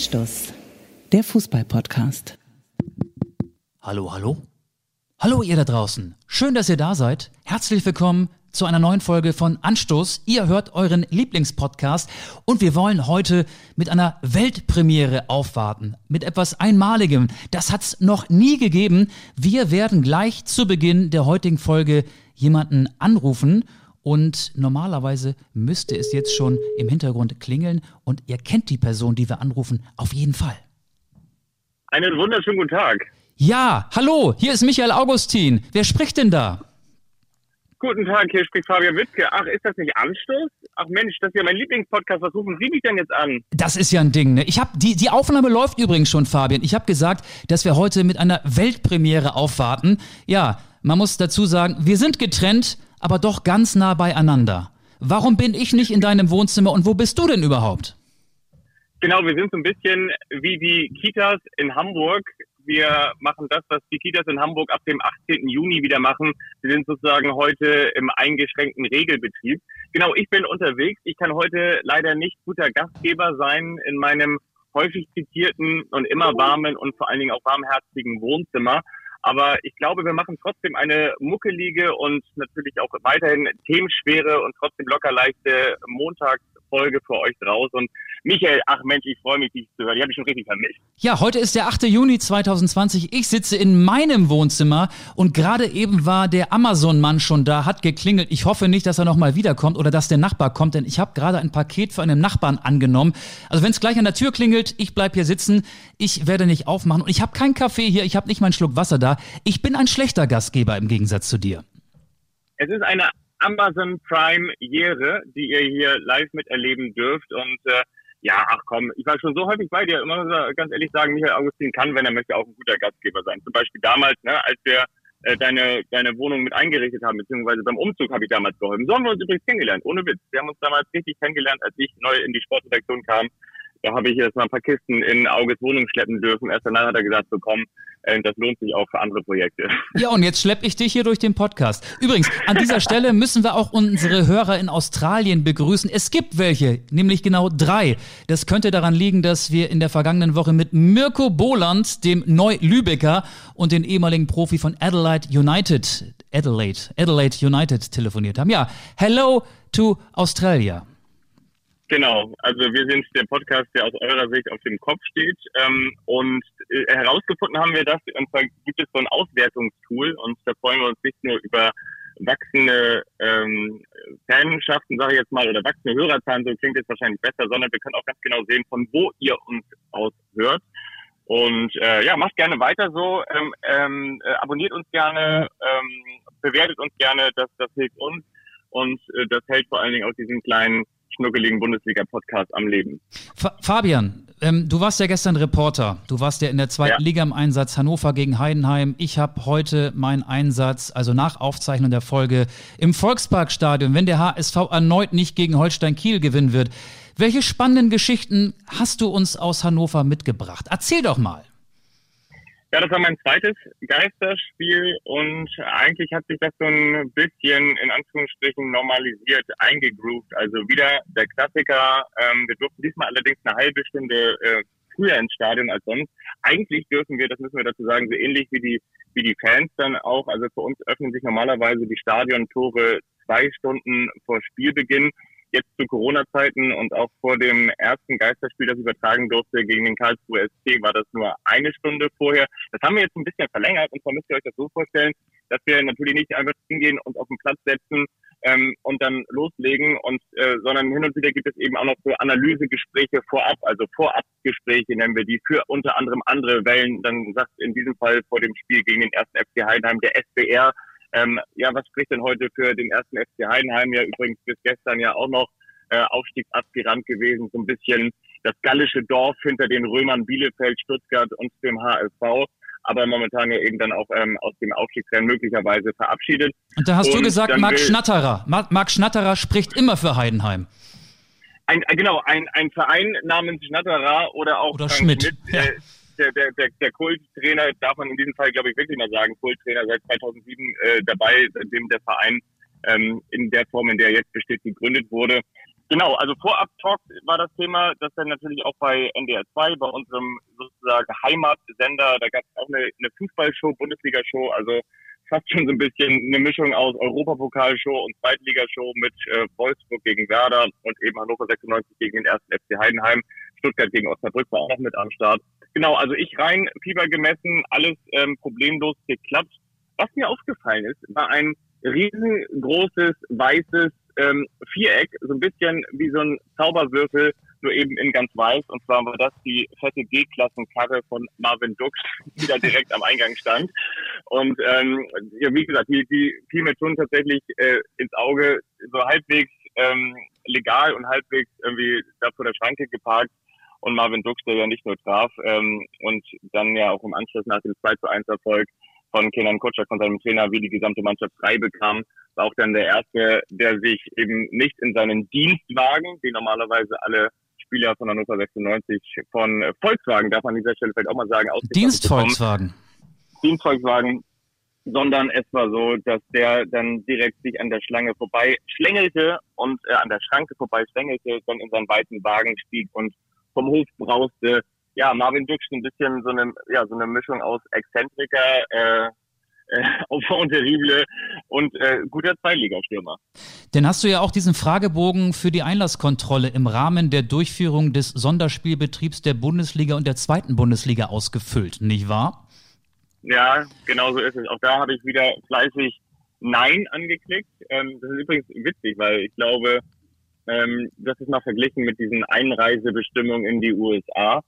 Anstoß, der Fußball-Podcast. Hallo, hallo? Hallo ihr da draußen. Schön, dass ihr da seid. Herzlich willkommen zu einer neuen Folge von Anstoß. Ihr hört euren Lieblingspodcast und wir wollen heute mit einer Weltpremiere aufwarten. Mit etwas Einmaligem. Das hat's noch nie gegeben. Wir werden gleich zu Beginn der heutigen Folge jemanden anrufen und normalerweise müsste es jetzt schon im Hintergrund klingeln und ihr kennt die Person, die wir anrufen, auf jeden Fall. Einen wunderschönen guten Tag. Ja, hallo, hier ist Michael Augustin. Wer spricht denn da? Guten Tag, hier spricht Fabian Wittke. Ach, ist das nicht Anstoß? Ach Mensch, das ist ja mein Lieblingspodcast. Was rufen Sie mich denn jetzt an? Das ist ja ein Ding, ne? Ich habe die die Aufnahme läuft übrigens schon, Fabian. Ich habe gesagt, dass wir heute mit einer Weltpremiere aufwarten. Ja, man muss dazu sagen, wir sind getrennt, aber doch ganz nah beieinander. Warum bin ich nicht in deinem Wohnzimmer und wo bist du denn überhaupt? Genau, wir sind so ein bisschen wie die Kitas in Hamburg. Wir machen das, was die Kitas in Hamburg ab dem 18. Juni wieder machen. Wir sind sozusagen heute im eingeschränkten Regelbetrieb. Genau, ich bin unterwegs. Ich kann heute leider nicht guter Gastgeber sein in meinem häufig zitierten und immer warmen und vor allen Dingen auch warmherzigen Wohnzimmer. Aber ich glaube, wir machen trotzdem eine muckelige und natürlich auch weiterhin themenschwere und trotzdem locker leichte Montagsfolge für euch draus. Und Michael, ach Mensch, ich freue mich, dich zu hören. Ich habe dich schon richtig vermisst. Ja, heute ist der 8. Juni 2020. Ich sitze in meinem Wohnzimmer und gerade eben war der Amazon-Mann schon da, hat geklingelt. Ich hoffe nicht, dass er nochmal wiederkommt oder dass der Nachbar kommt, denn ich habe gerade ein Paket für einen Nachbarn angenommen. Also wenn es gleich an der Tür klingelt, ich bleib hier sitzen, ich werde nicht aufmachen und ich habe keinen Kaffee hier, ich habe nicht meinen Schluck Wasser da. Ich bin ein schlechter Gastgeber im Gegensatz zu dir. Es ist eine Amazon Prime Jere, die ihr hier live miterleben dürft und äh, ja, ach komm, ich war schon so häufig bei dir. Immer ganz ehrlich sagen, Michael Augustin kann, wenn er möchte, auch ein guter Gastgeber sein. Zum Beispiel damals, ne, als wir äh, deine, deine Wohnung mit eingerichtet haben, beziehungsweise beim Umzug habe ich damals geholfen. So haben wir uns übrigens kennengelernt, ohne Witz. Wir haben uns damals richtig kennengelernt, als ich neu in die Sportredaktion kam. Da habe ich jetzt mal ein paar Kisten in Auges Wohnung schleppen dürfen. Erst danach hat er gesagt, so komm, äh, das lohnt sich auch für andere Projekte. Ja, und jetzt schlepp ich dich hier durch den Podcast. Übrigens, an dieser Stelle müssen wir auch unsere Hörer in Australien begrüßen. Es gibt welche, nämlich genau drei. Das könnte daran liegen, dass wir in der vergangenen Woche mit Mirko Boland, dem Neu-Lübecker und den ehemaligen Profi von Adelaide United, Adelaide, Adelaide United telefoniert haben. Ja, hello to Australia. Genau, also wir sind der Podcast, der aus eurer Sicht auf dem Kopf steht. Ähm, und äh, herausgefunden haben wir das, und zwar gibt es so ein Auswertungstool und da freuen wir uns nicht nur über wachsende ähm, Fanschaften, sage ich jetzt mal, oder wachsende Hörerzahlen, so klingt es wahrscheinlich besser, sondern wir können auch ganz genau sehen, von wo ihr uns aus hört. Und äh, ja, macht gerne weiter so, ähm, ähm, äh, abonniert uns gerne, ähm, bewertet uns gerne, das, das hilft uns und äh, das hält vor allen Dingen auch diesen kleinen schnuckeligen Bundesliga-Podcast am Leben. Fa Fabian, ähm, du warst ja gestern Reporter. Du warst ja in der zweiten ja. Liga im Einsatz Hannover gegen Heidenheim. Ich habe heute meinen Einsatz, also nach Aufzeichnung der Folge, im Volksparkstadion, wenn der HSV erneut nicht gegen Holstein Kiel gewinnen wird. Welche spannenden Geschichten hast du uns aus Hannover mitgebracht? Erzähl doch mal. Ja, das war mein zweites Geisterspiel und eigentlich hat sich das so ein bisschen in Anführungsstrichen normalisiert, eingegroovt. Also wieder der Klassiker. Ähm, wir durften diesmal allerdings eine halbe Stunde äh, früher ins Stadion als sonst. Eigentlich dürfen wir, das müssen wir dazu sagen, so ähnlich wie die wie die Fans dann auch. Also für uns öffnen sich normalerweise die Stadiontore zwei Stunden vor Spielbeginn jetzt zu Corona-Zeiten und auch vor dem ersten Geisterspiel, das übertragen durfte gegen den Karlsruhe SC, war das nur eine Stunde vorher. Das haben wir jetzt ein bisschen verlängert und zwar müsst ihr euch das so vorstellen, dass wir natürlich nicht einfach hingehen und auf den Platz setzen ähm, und dann loslegen und äh, sondern hin und wieder gibt es eben auch noch so Analysegespräche vorab, also Vorabgespräche nennen wir die für unter anderem andere Wellen. Dann sagt in diesem Fall vor dem Spiel gegen den ersten FC Heidenheim der SBR ähm, ja, was spricht denn heute für den ersten FC Heidenheim? Ja, übrigens bis gestern ja auch noch äh, Aufstiegsaspirant gewesen, so ein bisschen das gallische Dorf hinter den Römern Bielefeld, Stuttgart und dem HSV aber momentan ja eben dann auch ähm, aus dem Aufstiegsrennen möglicherweise verabschiedet. Und da hast und du gesagt, Marc Schnatterer. Marc Schnatterer spricht immer für Heidenheim. Ein, äh, genau, ein, ein Verein namens Schnatterer oder auch oder Schmidt. Schmidt ja. äh, der, der, der, der Kulttrainer, darf man in diesem Fall, glaube ich, wirklich mal sagen, Kulttrainer seit 2007 äh, dabei, seitdem der Verein ähm, in der Form, in der er jetzt besteht, gegründet wurde. Genau, also Vorab-Talk war das Thema, das dann natürlich auch bei NDR 2, bei unserem sozusagen Heimatsender, da gab es auch eine, eine Fußballshow, Bundesliga-Show, also fast schon so ein bisschen eine Mischung aus Europapokalshow und Zweitligashow mit äh, Wolfsburg gegen Werder und eben Hannover 96 gegen den ersten FC Heidenheim. Stuttgart gegen Osnabrück war auch noch mit am Start. Genau, also ich rein Fieber gemessen, alles ähm, problemlos geklappt. Was mir aufgefallen ist, war ein riesengroßes weißes ähm, Viereck, so ein bisschen wie so ein Zauberwürfel, nur eben in ganz weiß. Und zwar war das die fette G-Klassenkarre von Marvin Dux, die da direkt am Eingang stand. Und ähm, ja, wie gesagt, die, die fiel mir schon tatsächlich äh, ins Auge, so halbwegs ähm, legal und halbwegs irgendwie da vor der Schranke geparkt. Und Marvin Dux, der ja nicht nur traf ähm, und dann ja auch im Anschluss nach dem 2 zu 1 Erfolg von Kenan Kutscher, von seinem Trainer, wie die gesamte Mannschaft frei bekam, war auch dann der Erste, der sich eben nicht in seinen Dienstwagen, die normalerweise alle Spieler von Hannover 96 von Volkswagen, darf man an dieser Stelle vielleicht auch mal sagen, Dienstvolkswagen. Dienstvolkswagen, sondern es war so, dass der dann direkt sich an der Schlange vorbei schlängelte und äh, an der Schranke vorbei schlängelte, dann in seinen weiten Wagen stieg und vom Hof brauste ja, Marvin Dux ein bisschen so eine, ja, so eine Mischung aus Exzentriker, äh, äh, Enfant terrible und äh, guter Zweitligastürmer. Denn hast du ja auch diesen Fragebogen für die Einlasskontrolle im Rahmen der Durchführung des Sonderspielbetriebs der Bundesliga und der zweiten Bundesliga ausgefüllt, nicht wahr? Ja, genau so ist es. Auch da habe ich wieder fleißig Nein angeklickt. Ähm, das ist übrigens witzig, weil ich glaube, ähm, das ist mal verglichen mit diesen Einreisebestimmungen in die USA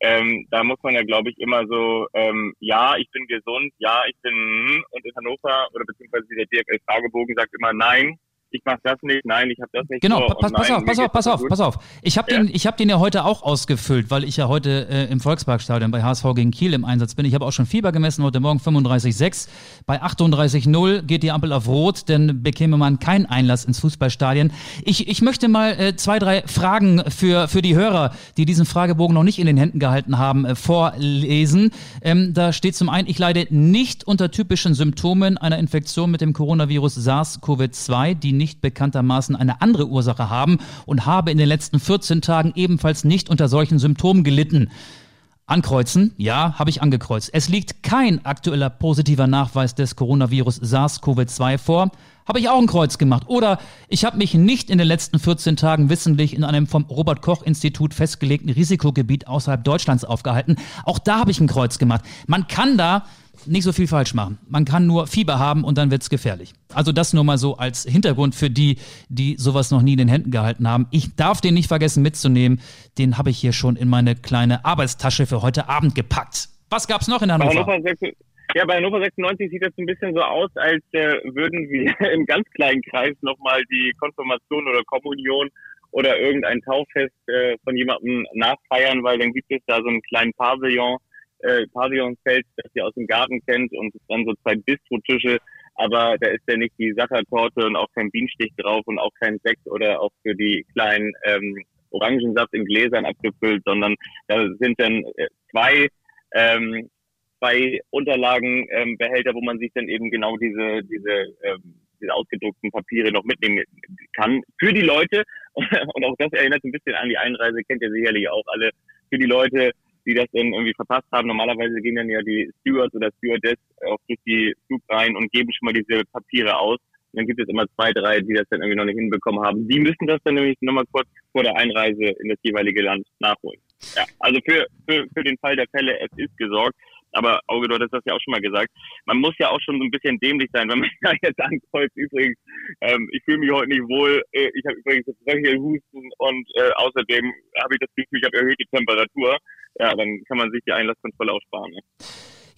ähm, da muss man ja, glaube ich, immer so, ähm, ja, ich bin gesund, ja, ich bin, hm, und in Hannover oder beziehungsweise der DFL-Fragebogen sagt immer nein, ich mache das nicht, nein, ich habe das nicht. Genau, pass, pass, auf, pass auf, pass auf, pass auf. Ich habe ja. den, ich habe den ja heute auch ausgefüllt, weil ich ja heute äh, im Volksparkstadion bei HSV gegen Kiel im Einsatz bin. Ich habe auch schon Fieber gemessen heute Morgen 35,6. Bei 38,0 geht die Ampel auf Rot, denn bekäme man keinen Einlass ins Fußballstadion. Ich, ich möchte mal äh, zwei, drei Fragen für für die Hörer, die diesen Fragebogen noch nicht in den Händen gehalten haben, äh, vorlesen. Ähm, da steht zum einen, ich leide nicht unter typischen Symptomen einer Infektion mit dem Coronavirus SARS-CoV-2, die nicht bekanntermaßen eine andere Ursache haben und habe in den letzten 14 Tagen ebenfalls nicht unter solchen Symptomen gelitten. Ankreuzen, ja, habe ich angekreuzt. Es liegt kein aktueller positiver Nachweis des Coronavirus SARS-CoV-2 vor. Habe ich auch ein Kreuz gemacht. Oder ich habe mich nicht in den letzten 14 Tagen wissentlich in einem vom Robert Koch Institut festgelegten Risikogebiet außerhalb Deutschlands aufgehalten. Auch da habe ich ein Kreuz gemacht. Man kann da nicht so viel falsch machen. Man kann nur Fieber haben und dann wird's gefährlich. Also das nur mal so als Hintergrund für die, die sowas noch nie in den Händen gehalten haben. Ich darf den nicht vergessen mitzunehmen. Den habe ich hier schon in meine kleine Arbeitstasche für heute Abend gepackt. Was gab's noch in Hannover? Ja, bei Hannover 96 sieht das ein bisschen so aus, als äh, würden wir im ganz kleinen Kreis nochmal die Konfirmation oder Kommunion oder irgendein Tauffest äh, von jemandem nachfeiern, weil dann gibt es da so einen kleinen Pavillon äh, Pavillonfeld, das ihr aus dem Garten kennt und dann so zwei Bistrotische, aber da ist ja nicht die Sachertorte und auch kein Bienenstich drauf und auch kein Sekt oder auch für die kleinen ähm, Orangensaft in Gläsern abgefüllt, sondern da sind dann äh, zwei ähm, zwei Unterlagenbehälter, ähm, wo man sich dann eben genau diese diese ähm, diese ausgedruckten Papiere noch mitnehmen kann für die Leute. Und auch das erinnert ein bisschen an die Einreise, kennt ihr sicherlich auch alle. Für die Leute, die das dann irgendwie verpasst haben. Normalerweise gehen dann ja die Stewards oder Stewardess auch durch die Flug rein und geben schon mal diese Papiere aus. Und dann gibt es immer zwei, drei, die das dann irgendwie noch nicht hinbekommen haben. Die müssen das dann nämlich nochmal kurz vor der Einreise in das jeweilige Land nachholen. Ja, also für, für, für den Fall der Fälle, es ist gesorgt. Aber Auge, du hattest das ja auch schon mal gesagt. Man muss ja auch schon so ein bisschen dämlich sein, wenn man da jetzt ankreuzt, übrigens, ähm, ich fühle mich heute nicht wohl, äh, ich habe übrigens Husten und äh, außerdem habe ich das Gefühl, ich habe erhöhte Temperatur ja, dann kann man sich die Einlasskontrolle auch sparen. Ne?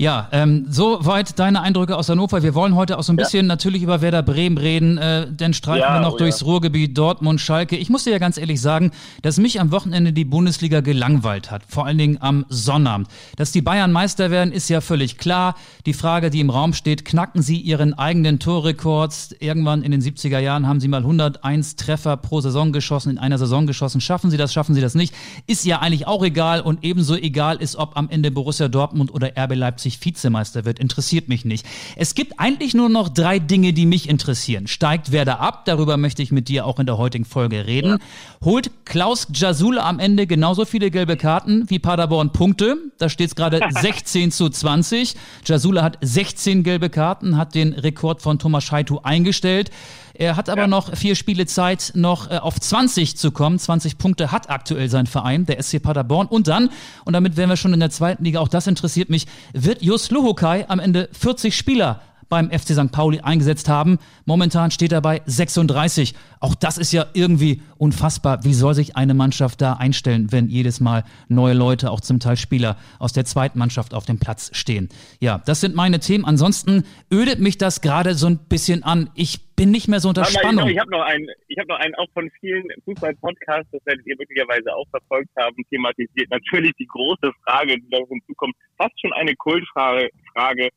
Ja, ähm, soweit deine Eindrücke aus Hannover. Wir wollen heute auch so ein bisschen ja. natürlich über Werder Bremen reden, äh, denn streifen ja, wir noch oh, durchs ja. Ruhrgebiet Dortmund, Schalke. Ich muss dir ja ganz ehrlich sagen, dass mich am Wochenende die Bundesliga gelangweilt hat, vor allen Dingen am Sonnabend. Dass die Bayern Meister werden, ist ja völlig klar. Die Frage, die im Raum steht, knacken sie ihren eigenen Torrekord? Irgendwann in den 70er Jahren haben sie mal 101 Treffer pro Saison geschossen, in einer Saison geschossen. Schaffen sie das, schaffen sie das nicht? Ist ja eigentlich auch egal und ebenso egal ist, ob am Ende Borussia Dortmund oder RB Leipzig Leipzig Vizemeister wird, interessiert mich nicht. Es gibt eigentlich nur noch drei Dinge, die mich interessieren. Steigt Werder ab, darüber möchte ich mit dir auch in der heutigen Folge reden. Holt Klaus Jasula am Ende genauso viele gelbe Karten wie Paderborn Punkte. Da steht es gerade 16 zu 20. Jasula hat 16 gelbe Karten, hat den Rekord von Thomas Scheitu eingestellt. Er hat aber ja. noch vier Spiele Zeit, noch äh, auf 20 zu kommen. 20 Punkte hat aktuell sein Verein, der SC Paderborn. Und dann, und damit wären wir schon in der zweiten Liga, auch das interessiert mich, wird Jus Luhukai am Ende 40 Spieler beim FC St. Pauli eingesetzt haben. Momentan steht er bei 36. Auch das ist ja irgendwie unfassbar. Wie soll sich eine Mannschaft da einstellen, wenn jedes Mal neue Leute, auch zum Teil Spieler aus der zweiten Mannschaft auf dem Platz stehen? Ja, das sind meine Themen. Ansonsten ödet mich das gerade so ein bisschen an. Ich bin nicht mehr so unter Spannung. Ich habe noch einen, ich habe noch einen auch von vielen Fußball-Podcasts, das werdet ihr möglicherweise auch verfolgt haben, thematisiert. Natürlich die große Frage, die da hinzukommt, fast schon eine Kultfrage, Frage,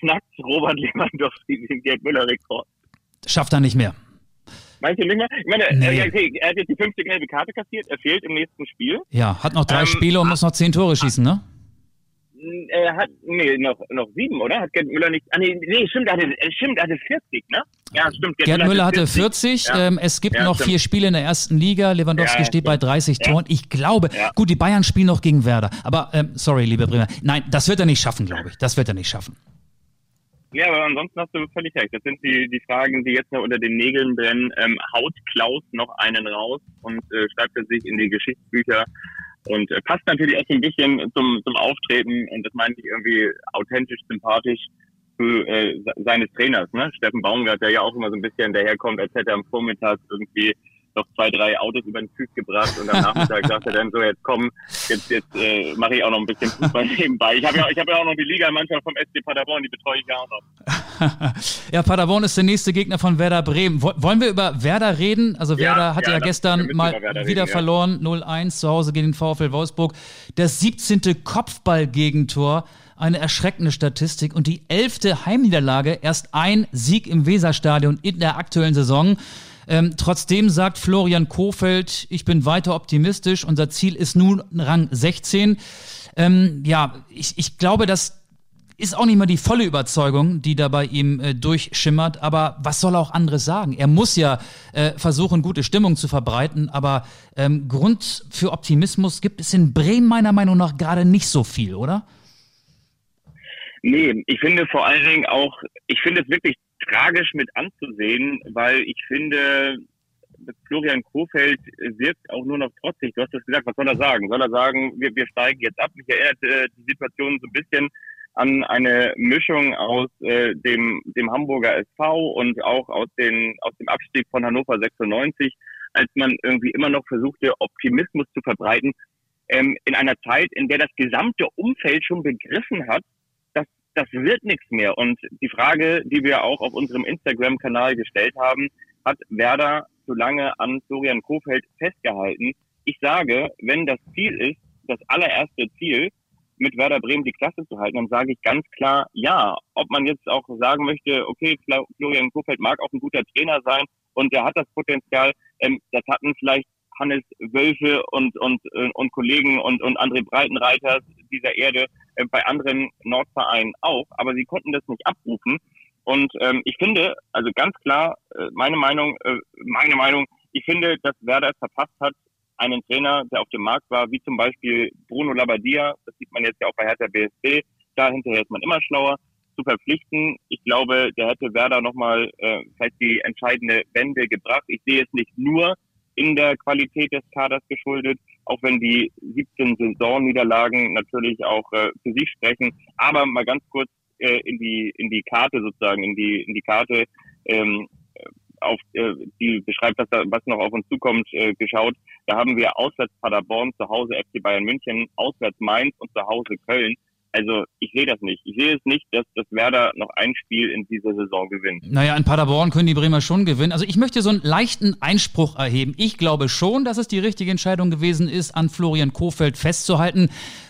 knackt Robert Lewandowski den Gerd Müller-Rekord. Schafft er nicht mehr. Meinst du nicht mehr? Ich meine, nee. er, er hat jetzt die fünfte gelbe Karte kassiert, er fehlt im nächsten Spiel. Ja, hat noch drei ähm, Spiele und muss noch zehn Tore schießen, ne? Er hat, nee, noch, noch sieben, oder? Hat Gerd Müller nicht, ah, nee, nee stimmt, er hatte, stimmt, er hatte 40, ne? Ja, stimmt. Gerd, Gerd Müller, Müller hatte 40, 40 ja. ähm, es gibt ja, noch stimmt. vier Spiele in der ersten Liga, Lewandowski ja, steht bei 30 Toren. Ich glaube, gut, die Bayern spielen noch gegen Werder, aber, ähm, sorry, liebe Bremer, nein, das wird er nicht schaffen, glaube ich, das wird er nicht schaffen. Ja, aber ansonsten hast du völlig recht. Das sind die, die Fragen, die jetzt noch unter den Nägeln brennen. Ähm, haut Klaus noch einen raus und äh, schreibt er sich in die Geschichtsbücher und äh, passt natürlich auch so ein bisschen zum, zum Auftreten und das meine ich irgendwie authentisch, sympathisch zu äh, seines Trainers, ne? Steffen Baumgart, der ja auch immer so ein bisschen daherkommt, als hätte er am Vormittag irgendwie noch zwei, drei Autos über den Füß gebracht und am Nachmittag sagt er dann so, jetzt komm, jetzt, jetzt äh, mache ich auch noch ein bisschen Fußball nebenbei. Ich habe ja, ich hab ja auch noch die Ligamannschaft vom SC Paderborn, die betreue ich ja auch noch. ja, Paderborn ist der nächste Gegner von Werder Bremen. Wollen wir über Werder reden? Also Werder ja, hatte ja, ja gestern mal wieder reden, verloren, ja. 0-1 zu Hause gegen den VfL Wolfsburg. Das 17. Kopfballgegentor eine erschreckende Statistik und die elfte Heimniederlage, erst ein Sieg im Weserstadion in der aktuellen Saison. Ähm, trotzdem sagt Florian Kofeld, ich bin weiter optimistisch. Unser Ziel ist nun Rang 16. Ähm, ja, ich, ich glaube, das ist auch nicht mehr die volle Überzeugung, die da bei ihm äh, durchschimmert. Aber was soll er auch anderes sagen? Er muss ja äh, versuchen, gute Stimmung zu verbreiten. Aber ähm, Grund für Optimismus gibt es in Bremen meiner Meinung nach gerade nicht so viel, oder? Nee, ich finde vor allen Dingen auch, ich finde es wirklich tragisch mit anzusehen, weil ich finde, Florian Kofeld wirkt auch nur noch trotzig. Du hast das gesagt, was soll er sagen? Soll er sagen, wir, wir steigen jetzt ab? Mich erinnert äh, die Situation so ein bisschen an eine Mischung aus äh, dem, dem Hamburger SV und auch aus, den, aus dem Abstieg von Hannover 96, als man irgendwie immer noch versuchte, Optimismus zu verbreiten, ähm, in einer Zeit, in der das gesamte Umfeld schon begriffen hat, das wird nichts mehr. Und die Frage, die wir auch auf unserem Instagram-Kanal gestellt haben, hat Werder so lange an Florian Kofeld festgehalten. Ich sage, wenn das Ziel ist, das allererste Ziel, mit Werder Bremen die Klasse zu halten, dann sage ich ganz klar ja. Ob man jetzt auch sagen möchte, okay, Florian Kofeld mag auch ein guter Trainer sein und er hat das Potenzial, ähm, das hatten vielleicht Hannes Wölfe und, und, äh, und Kollegen und, und André Breitenreiter dieser Erde äh, bei anderen Nordvereinen auch, aber sie konnten das nicht abrufen. Und ähm, ich finde, also ganz klar, äh, meine Meinung, äh, meine Meinung, ich finde, dass Werder es verpasst hat, einen Trainer, der auf dem Markt war, wie zum Beispiel Bruno Labbadia, das sieht man jetzt ja auch bei Hertha BSC, da hinterher ist man immer schlauer, zu verpflichten. Ich glaube, der hätte Werder nochmal äh, vielleicht die entscheidende Wende gebracht. Ich sehe es nicht nur in der Qualität des Kaders geschuldet, auch wenn die 17 Saisonniederlagen natürlich auch äh, für sich sprechen. Aber mal ganz kurz äh, in die in die Karte sozusagen, in die in die Karte ähm, auf äh, die beschreibt, was, da, was noch auf uns zukommt, äh, geschaut. Da haben wir auswärts Paderborn, zu Hause FC Bayern München, auswärts Mainz und zu Hause Köln. Also ich sehe das nicht. Ich sehe es nicht, dass das Werder noch ein Spiel in dieser Saison gewinnt. Naja, in Paderborn können die Bremer schon gewinnen. Also ich möchte so einen leichten Einspruch erheben. Ich glaube schon, dass es die richtige Entscheidung gewesen ist, an Florian Kofeld festzuhalten.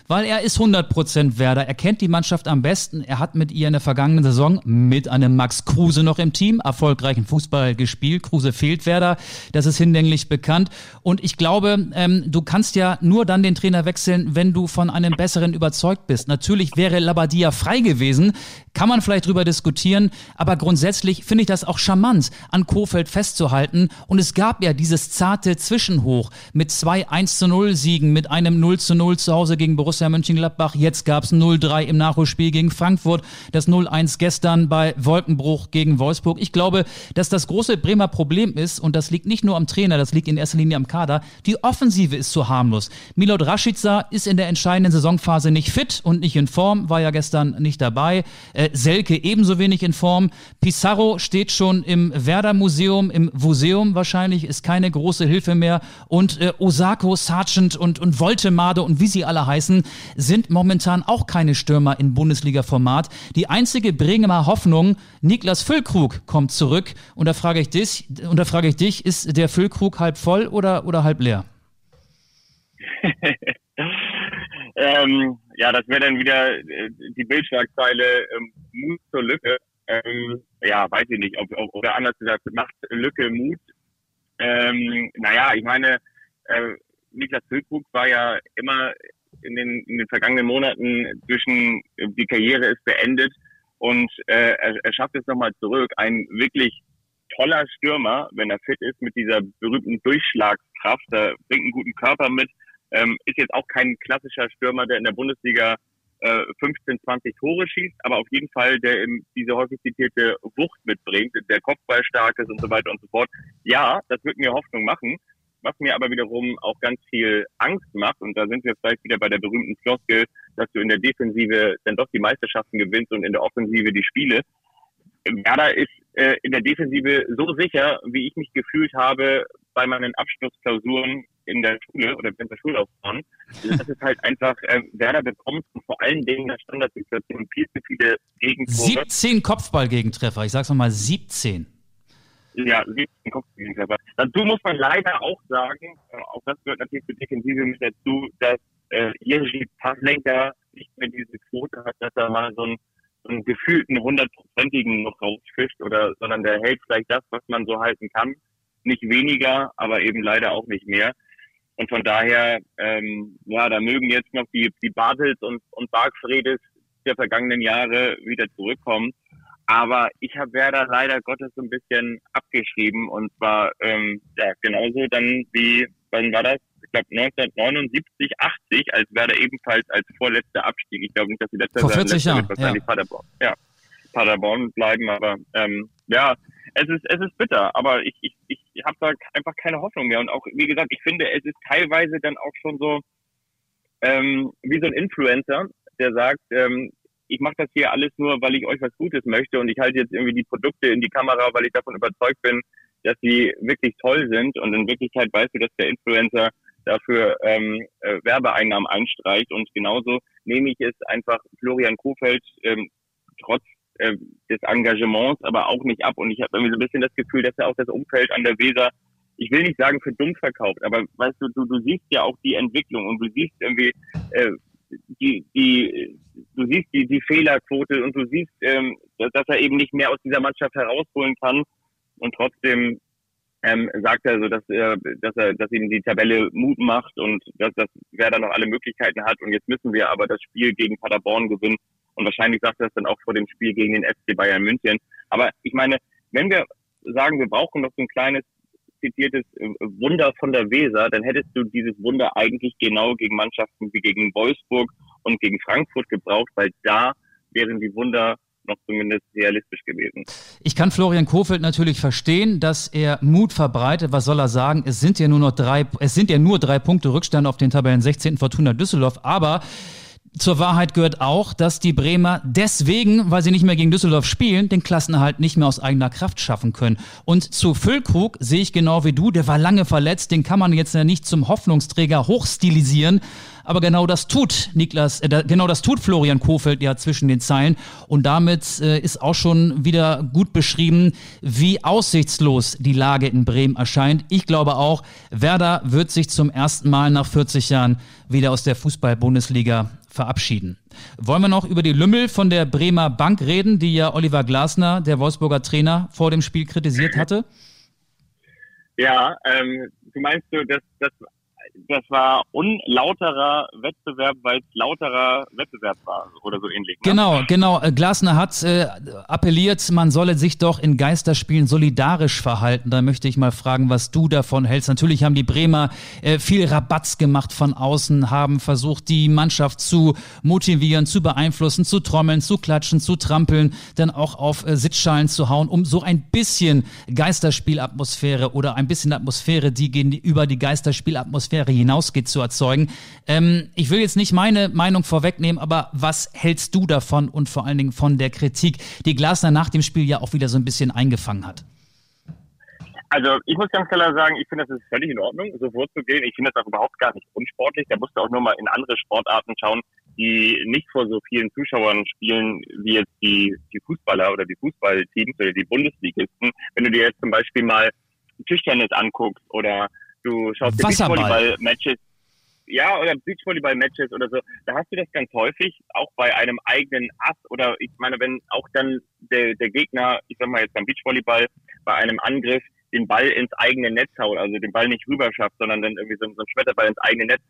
Weil er ist 100% Werder. Er kennt die Mannschaft am besten. Er hat mit ihr in der vergangenen Saison mit einem Max Kruse noch im Team erfolgreichen Fußball gespielt. Kruse fehlt Werder. Das ist hinlänglich bekannt. Und ich glaube, ähm, du kannst ja nur dann den Trainer wechseln, wenn du von einem besseren überzeugt bist. Natürlich wäre Labadia frei gewesen. Kann man vielleicht drüber diskutieren. Aber grundsätzlich finde ich das auch charmant, an Kofeld festzuhalten. Und es gab ja dieses zarte Zwischenhoch mit zwei 1 zu 0 Siegen, mit einem 0 zu 0 zu Hause gegen Borussia Mönchengladbach. Jetzt gab es 0-3 im Nachholspiel gegen Frankfurt, das 0-1 gestern bei Wolkenbruch gegen Wolfsburg. Ich glaube, dass das große Bremer Problem ist, und das liegt nicht nur am Trainer, das liegt in erster Linie am Kader, die Offensive ist zu harmlos. Milot Rashica ist in der entscheidenden Saisonphase nicht fit und nicht in Form, war ja gestern nicht dabei. Äh, Selke ebenso wenig in Form. Pizarro steht schon im Werder Museum, im Museum wahrscheinlich, ist keine große Hilfe mehr. Und äh, Osako, Sargent und, und Voltemade und wie sie alle heißen, sind momentan auch keine Stürmer in Bundesliga-Format. Die einzige Bremer Hoffnung, Niklas Füllkrug kommt zurück. Und da frage ich dich, und da frage ich dich, ist der Füllkrug halb voll oder, oder halb leer? ähm, ja, das wäre dann wieder äh, die Bildschlagzeile ähm, Mut zur Lücke. Ähm, ja, weiß ich nicht, ob, ob, oder anders gesagt, macht Lücke Mut. Ähm, naja, ich meine, äh, Niklas Füllkrug war ja immer in den, in den vergangenen Monaten zwischen äh, die Karriere ist beendet und äh, er, er schafft es nochmal zurück. Ein wirklich toller Stürmer, wenn er fit ist, mit dieser berühmten Durchschlagskraft, er bringt einen guten Körper mit, ähm, ist jetzt auch kein klassischer Stürmer, der in der Bundesliga äh, 15, 20 Tore schießt, aber auf jeden Fall, der eben diese häufig zitierte Wucht mitbringt, der Kopfball stark ist und so weiter und so fort. Ja, das wird mir Hoffnung machen. Was mir aber wiederum auch ganz viel Angst macht, und da sind wir vielleicht wieder bei der berühmten Floskel, dass du in der Defensive dann doch die Meisterschaften gewinnst und in der Offensive die Spiele. Werder ist äh, in der Defensive so sicher, wie ich mich gefühlt habe bei meinen Abschlussklausuren in der Schule oder in der Schulaufbahn. Das ist halt einfach, äh, Werder bekommt vor allen Dingen in der Standardsituation viel zu viele Gegentore. 17 Kopfballgegentreffer, ich sag's nochmal 17. Ja, 17 Kopfballgegentreffer. Dazu muss man leider auch sagen, äh, auch das gehört natürlich zur Defensive mit dazu, dass äh, Jerzy Passlenker nicht mehr diese Quote hat, dass er mal so einen, so einen gefühlten hundertprozentigen noch rausfischt oder, sondern der hält vielleicht das, was man so halten kann. Nicht weniger, aber eben leider auch nicht mehr. Und von daher, ähm, ja, da mögen jetzt noch die, die Bartels und, und Bargfredes der vergangenen Jahre wieder zurückkommen. Aber ich habe Werder leider Gottes so ein bisschen abgeschrieben und zwar ähm, ja, genauso dann wie, wann war das? Ich glaube 1979, 80, als Werder ebenfalls als vorletzter Abstieg. Ich glaube nicht, dass sie letzte Vor 40 Jahren, wahrscheinlich ja. Paderborn. Ja, Paderborn bleiben, aber ähm, ja, es ist, es ist bitter, aber ich, ich, ich habe da einfach keine Hoffnung mehr. Und auch, wie gesagt, ich finde, es ist teilweise dann auch schon so ähm, wie so ein Influencer, der sagt, ähm, ich mache das hier alles nur, weil ich euch was Gutes möchte und ich halte jetzt irgendwie die Produkte in die Kamera, weil ich davon überzeugt bin, dass sie wirklich toll sind. Und in Wirklichkeit weißt du, dass der Influencer dafür ähm, äh, Werbeeinnahmen einstreicht. Und genauso nehme ich es einfach Florian Kofeld ähm, trotz äh, des Engagements aber auch nicht ab. Und ich habe irgendwie so ein bisschen das Gefühl, dass er auch das Umfeld an der Weser, ich will nicht sagen für dumm verkauft, aber weißt du, du, du siehst ja auch die Entwicklung und du siehst irgendwie äh, die, die, du siehst die, die Fehlerquote und du siehst, ähm, dass er eben nicht mehr aus dieser Mannschaft herausholen kann. Und trotzdem ähm, sagt er so, dass er, dass er, dass ihm die Tabelle Mut macht und dass das wer da noch alle Möglichkeiten hat. Und jetzt müssen wir aber das Spiel gegen Paderborn gewinnen. Und wahrscheinlich sagt er das dann auch vor dem Spiel gegen den FC Bayern München. Aber ich meine, wenn wir sagen, wir brauchen noch so ein kleines zitiertes äh, Wunder von der Weser, dann hättest du dieses Wunder eigentlich genau gegen Mannschaften wie gegen Wolfsburg und gegen Frankfurt gebraucht, weil da wären die Wunder noch zumindest realistisch gewesen. Ich kann Florian Kofeld natürlich verstehen, dass er Mut verbreitet. Was soll er sagen? Es sind ja nur noch drei, es sind ja nur drei Punkte Rückstand auf den Tabellen 16. Fortuna Düsseldorf, aber zur Wahrheit gehört auch, dass die Bremer deswegen, weil sie nicht mehr gegen Düsseldorf spielen, den Klassenerhalt nicht mehr aus eigener Kraft schaffen können. Und zu Füllkrug sehe ich genau wie du, der war lange verletzt, den kann man jetzt ja nicht zum Hoffnungsträger hochstilisieren. Aber genau das tut Niklas, äh, genau das tut Florian Kofeld ja zwischen den Zeilen. Und damit äh, ist auch schon wieder gut beschrieben, wie aussichtslos die Lage in Bremen erscheint. Ich glaube auch, Werder wird sich zum ersten Mal nach 40 Jahren wieder aus der Fußball-Bundesliga verabschieden. Wollen wir noch über die Lümmel von der Bremer Bank reden, die ja Oliver Glasner, der Wolfsburger Trainer, vor dem Spiel kritisiert hatte? Ja, ähm, du meinst du, dass, dass das war unlauterer Wettbewerb, weil es lauterer Wettbewerb war oder so ähnlich. Ne? Genau, genau. Äh, Glasner hat äh, appelliert, man solle sich doch in Geisterspielen solidarisch verhalten. Da möchte ich mal fragen, was du davon hältst. Natürlich haben die Bremer äh, viel Rabatz gemacht von außen, haben versucht, die Mannschaft zu motivieren, zu beeinflussen, zu trommeln, zu klatschen, zu trampeln, dann auch auf äh, Sitzschalen zu hauen, um so ein bisschen Geisterspielatmosphäre oder ein bisschen Atmosphäre, die gegen die, über die Geisterspielatmosphäre Atmosphäre hinausgeht, zu erzeugen. Ähm, ich will jetzt nicht meine Meinung vorwegnehmen, aber was hältst du davon und vor allen Dingen von der Kritik, die Glasner nach dem Spiel ja auch wieder so ein bisschen eingefangen hat? Also ich muss ganz klar sagen, ich finde, das ist völlig in Ordnung, so vorzugehen. Ich finde das auch überhaupt gar nicht unsportlich. Da musst du auch nur mal in andere Sportarten schauen, die nicht vor so vielen Zuschauern spielen, wie jetzt die, die Fußballer oder die Fußballteams oder die Bundesligisten. Wenn du dir jetzt zum Beispiel mal Tischtennis anguckst oder du schaust dir Beachvolleyball-Matches, ja, oder Beachvolleyball-Matches oder so, da hast du das ganz häufig, auch bei einem eigenen Ass oder ich meine, wenn auch dann der, der Gegner, ich sag mal jetzt beim Beachvolleyball, bei einem Angriff den Ball ins eigene Netz haut, also den Ball nicht rüber schafft, sondern dann irgendwie so, so ein Schmetterball ins eigene Netz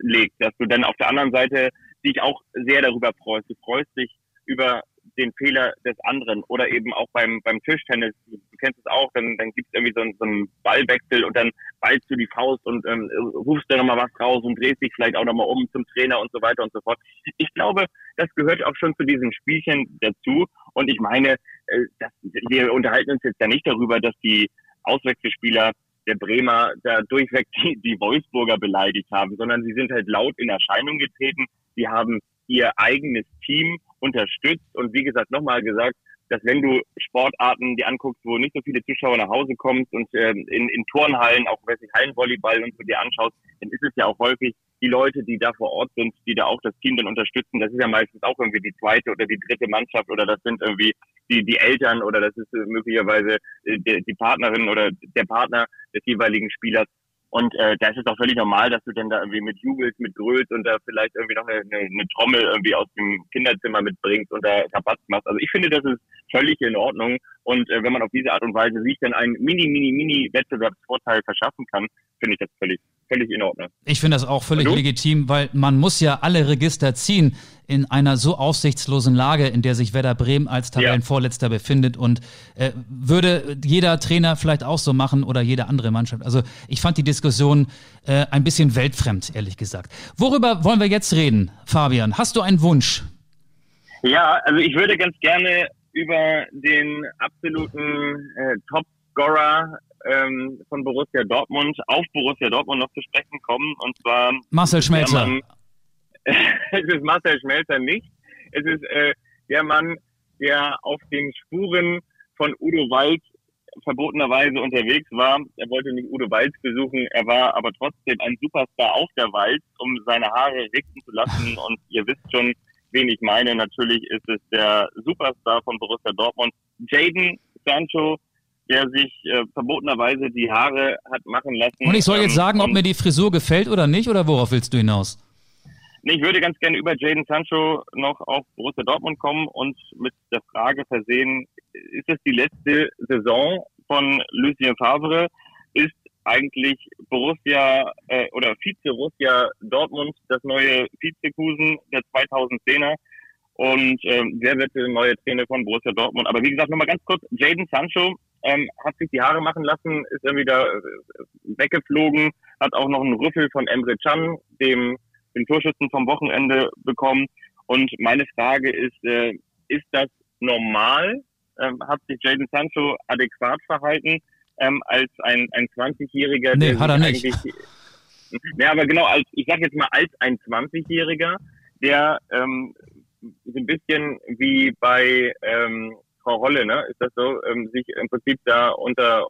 legt, dass du dann auf der anderen Seite dich auch sehr darüber freust. Du freust dich über den Fehler des anderen oder eben auch beim, beim Tischtennis, du kennst es auch, dann, dann gibt es irgendwie so, so einen Ballwechsel und dann ballst du die Faust und ähm, rufst da nochmal was raus und drehst dich vielleicht auch nochmal um zum Trainer und so weiter und so fort. Ich glaube, das gehört auch schon zu diesem Spielchen dazu und ich meine, äh, das, wir unterhalten uns jetzt ja nicht darüber, dass die Auswechselspieler der Bremer da durchweg die, die Wolfsburger beleidigt haben, sondern sie sind halt laut in Erscheinung getreten. Sie haben ihr eigenes Team unterstützt und wie gesagt, nochmal gesagt, dass wenn du Sportarten dir anguckst, wo nicht so viele Zuschauer nach Hause kommst und ähm, in, in Turnhallen, auch weiß ich, Hallenvolleyball und so dir anschaust, dann ist es ja auch häufig die Leute, die da vor Ort sind, die da auch das Team dann unterstützen. Das ist ja meistens auch irgendwie die zweite oder die dritte Mannschaft oder das sind irgendwie die, die Eltern oder das ist äh, möglicherweise äh, die, die Partnerin oder der Partner des jeweiligen Spielers. Und äh, da ist es auch völlig normal, dass du denn da irgendwie mit jubelst, mit grölst und da vielleicht irgendwie noch eine, eine, eine Trommel irgendwie aus dem Kinderzimmer mitbringst und da Rabatz machst. Also ich finde, das ist völlig in Ordnung. Und äh, wenn man auf diese Art und Weise sich dann einen mini, mini, mini Wettbewerbsvorteil verschaffen kann, finde ich das völlig, völlig in Ordnung. Ich finde das auch völlig legitim, weil man muss ja alle Register ziehen in einer so aussichtslosen Lage, in der sich Werder Bremen als Tabellenvorletzter ja. befindet. Und äh, würde jeder Trainer vielleicht auch so machen oder jede andere Mannschaft. Also ich fand die Diskussion äh, ein bisschen weltfremd, ehrlich gesagt. Worüber wollen wir jetzt reden, Fabian? Hast du einen Wunsch? Ja, also ich würde ganz gerne über den absoluten äh, Top-Scorer ähm, von Borussia Dortmund auf Borussia Dortmund noch zu sprechen kommen. Und zwar Marcel Schmelzer. Mann, es ist Marcel Schmelzer nicht. Es ist äh, der Mann, der auf den Spuren von Udo Wald verbotenerweise unterwegs war. Er wollte nicht Udo Walz besuchen, er war aber trotzdem ein Superstar auf der Wald, um seine Haare richten zu lassen. Und ihr wisst schon, wen ich meine. Natürlich ist es der Superstar von Borussia Dortmund, Jaden Sancho, der sich äh, verbotenerweise die Haare hat machen lassen. Und ich soll jetzt ähm, sagen, ob mir die Frisur gefällt oder nicht, oder worauf willst du hinaus? Nee, ich würde ganz gerne über Jaden Sancho noch auf Borussia Dortmund kommen und mit der Frage versehen, ist es die letzte Saison von Lucien Favre? Ist eigentlich Borussia äh, oder Vize-Borussia Dortmund das neue Vizekusen der 2010er? Und ähm, wer wird der neue Trainer von Borussia Dortmund? Aber wie gesagt, nochmal ganz kurz, Jaden Sancho ähm, hat sich die Haare machen lassen, ist irgendwie da äh, weggeflogen, hat auch noch einen Rüffel von Emre Can, dem, dem Torschützen vom Wochenende bekommen. Und meine Frage ist, äh, ist das normal? Ähm, hat sich Jaden Sancho adäquat verhalten? ähm, als ein, ein 20-Jähriger. Nee, hat er nicht. Ja, aber genau, als, ich sag jetzt mal als ein 20-Jähriger, der ähm, so ein bisschen wie bei ähm, Frau Rolle, ne? Ist das so, ähm, sich im Prinzip da unter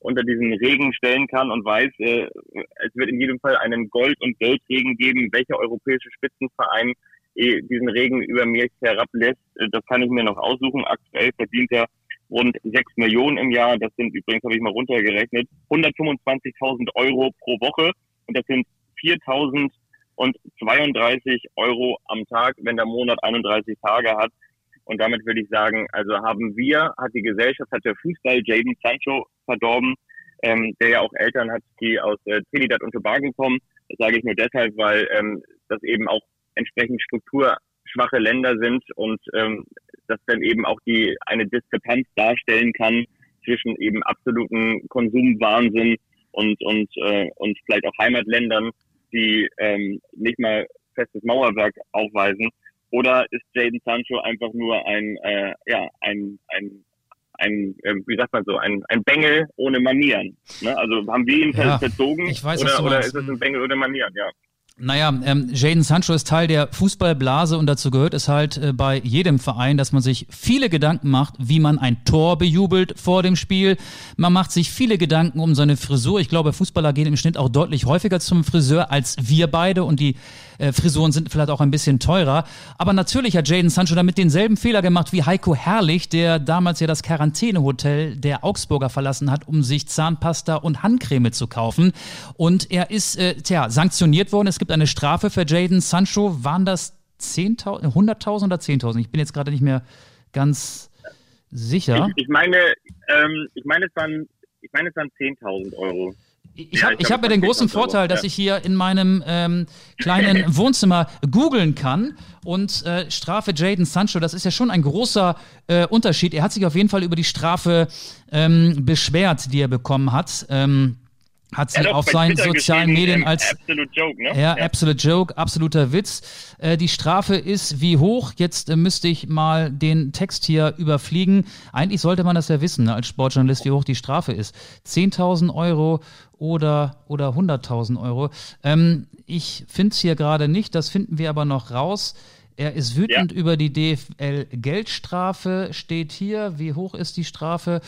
unter diesen Regen stellen kann und weiß, äh, es wird in jedem Fall einen Gold- und Geldregen geben. Welcher europäische Spitzenverein äh, diesen Regen über mir herablässt, äh, das kann ich mir noch aussuchen. Aktuell verdient er rund 6 Millionen im Jahr. Das sind übrigens, habe ich mal runtergerechnet, 125.000 Euro pro Woche. Und das sind 4.032 Euro am Tag, wenn der Monat 31 Tage hat. Und damit würde ich sagen, also haben wir, hat die Gesellschaft, hat der Fußball Jaden Sancho verdorben, ähm, der ja auch Eltern hat, die aus äh, Trinidad und Tobago kommen. Das sage ich nur deshalb, weil ähm, das eben auch entsprechend strukturschwache Länder sind und ähm, das dann eben auch die eine Diskrepanz darstellen kann zwischen eben absoluten Konsumwahnsinn und und äh, und vielleicht auch Heimatländern, die ähm, nicht mal festes Mauerwerk aufweisen. Oder ist Jaden Sancho einfach nur ein äh, ja ein ein ein, äh, wie sagt man so, ein, ein Bengel ohne Manieren. Ne? Also haben wir ihn ja, verzogen ich weiß, oder, oder ist es ein Bengel ohne Manieren, ja. Naja, ähm, Jaden Sancho ist Teil der Fußballblase und dazu gehört es halt äh, bei jedem Verein, dass man sich viele Gedanken macht, wie man ein Tor bejubelt vor dem Spiel. Man macht sich viele Gedanken um seine Frisur. Ich glaube, Fußballer gehen im Schnitt auch deutlich häufiger zum Friseur als wir beide und die äh, Frisuren sind vielleicht auch ein bisschen teurer. Aber natürlich hat Jaden Sancho damit denselben Fehler gemacht wie Heiko Herrlich, der damals ja das Quarantänehotel der Augsburger verlassen hat, um sich Zahnpasta und Handcreme zu kaufen. Und er ist, äh, tja, sanktioniert worden. Es gibt eine Strafe für Jaden Sancho. Waren das 10.000, 100.000 oder 10.000? Ich bin jetzt gerade nicht mehr ganz sicher. Ich, ich meine, ähm, ich meine, es waren, ich meine, es waren 10.000 Euro. Ich ja, habe hab mir den großen Vorteil, dass ich hier in meinem ähm, kleinen Wohnzimmer googeln kann und äh, Strafe Jaden Sancho, das ist ja schon ein großer äh, Unterschied. Er hat sich auf jeden Fall über die Strafe ähm, beschwert, die er bekommen hat. Ähm, hat sie auf seinen sozialen Medien ähm, als Absolute Joke, ne? Ja, ja, Absolute Joke, absoluter Witz. Äh, die Strafe ist wie hoch? Jetzt äh, müsste ich mal den Text hier überfliegen. Eigentlich sollte man das ja wissen, ne, als Sportjournalist, wie hoch die Strafe ist. 10.000 Euro oder, oder 100.000 Euro. Ähm, ich finde es hier gerade nicht, das finden wir aber noch raus. Er ist wütend ja. über die DFL-Geldstrafe, steht hier. Wie hoch ist die Strafe?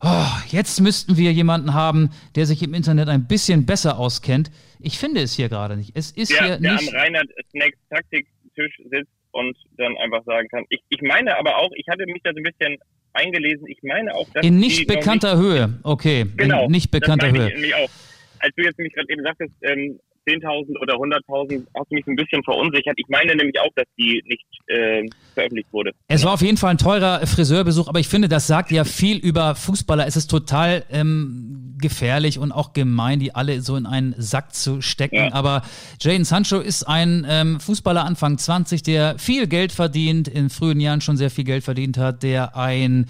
Oh, jetzt müssten wir jemanden haben, der sich im Internet ein bisschen besser auskennt. Ich finde es hier gerade nicht. Es ist ja, hier der nicht. am Reinhard Snacks Taktiktisch sitzt und dann einfach sagen kann. Ich, ich meine aber auch, ich hatte mich da so ein bisschen eingelesen. Ich meine auch, dass in nicht bekannter nicht, Höhe. Okay, genau, in nicht bekannter Höhe. Ich, auch. Als du jetzt nämlich gerade eben sagtest, ähm, 10.000 oder 100.000 hast du mich ein bisschen verunsichert. Ich meine nämlich auch, dass die nicht äh, veröffentlicht wurde. Es war auf jeden Fall ein teurer Friseurbesuch, aber ich finde, das sagt ja viel über Fußballer. Es ist total ähm, gefährlich und auch gemein, die alle so in einen Sack zu stecken. Ja. Aber Jaden Sancho ist ein ähm, Fußballer Anfang 20, der viel Geld verdient, in frühen Jahren schon sehr viel Geld verdient hat, der ein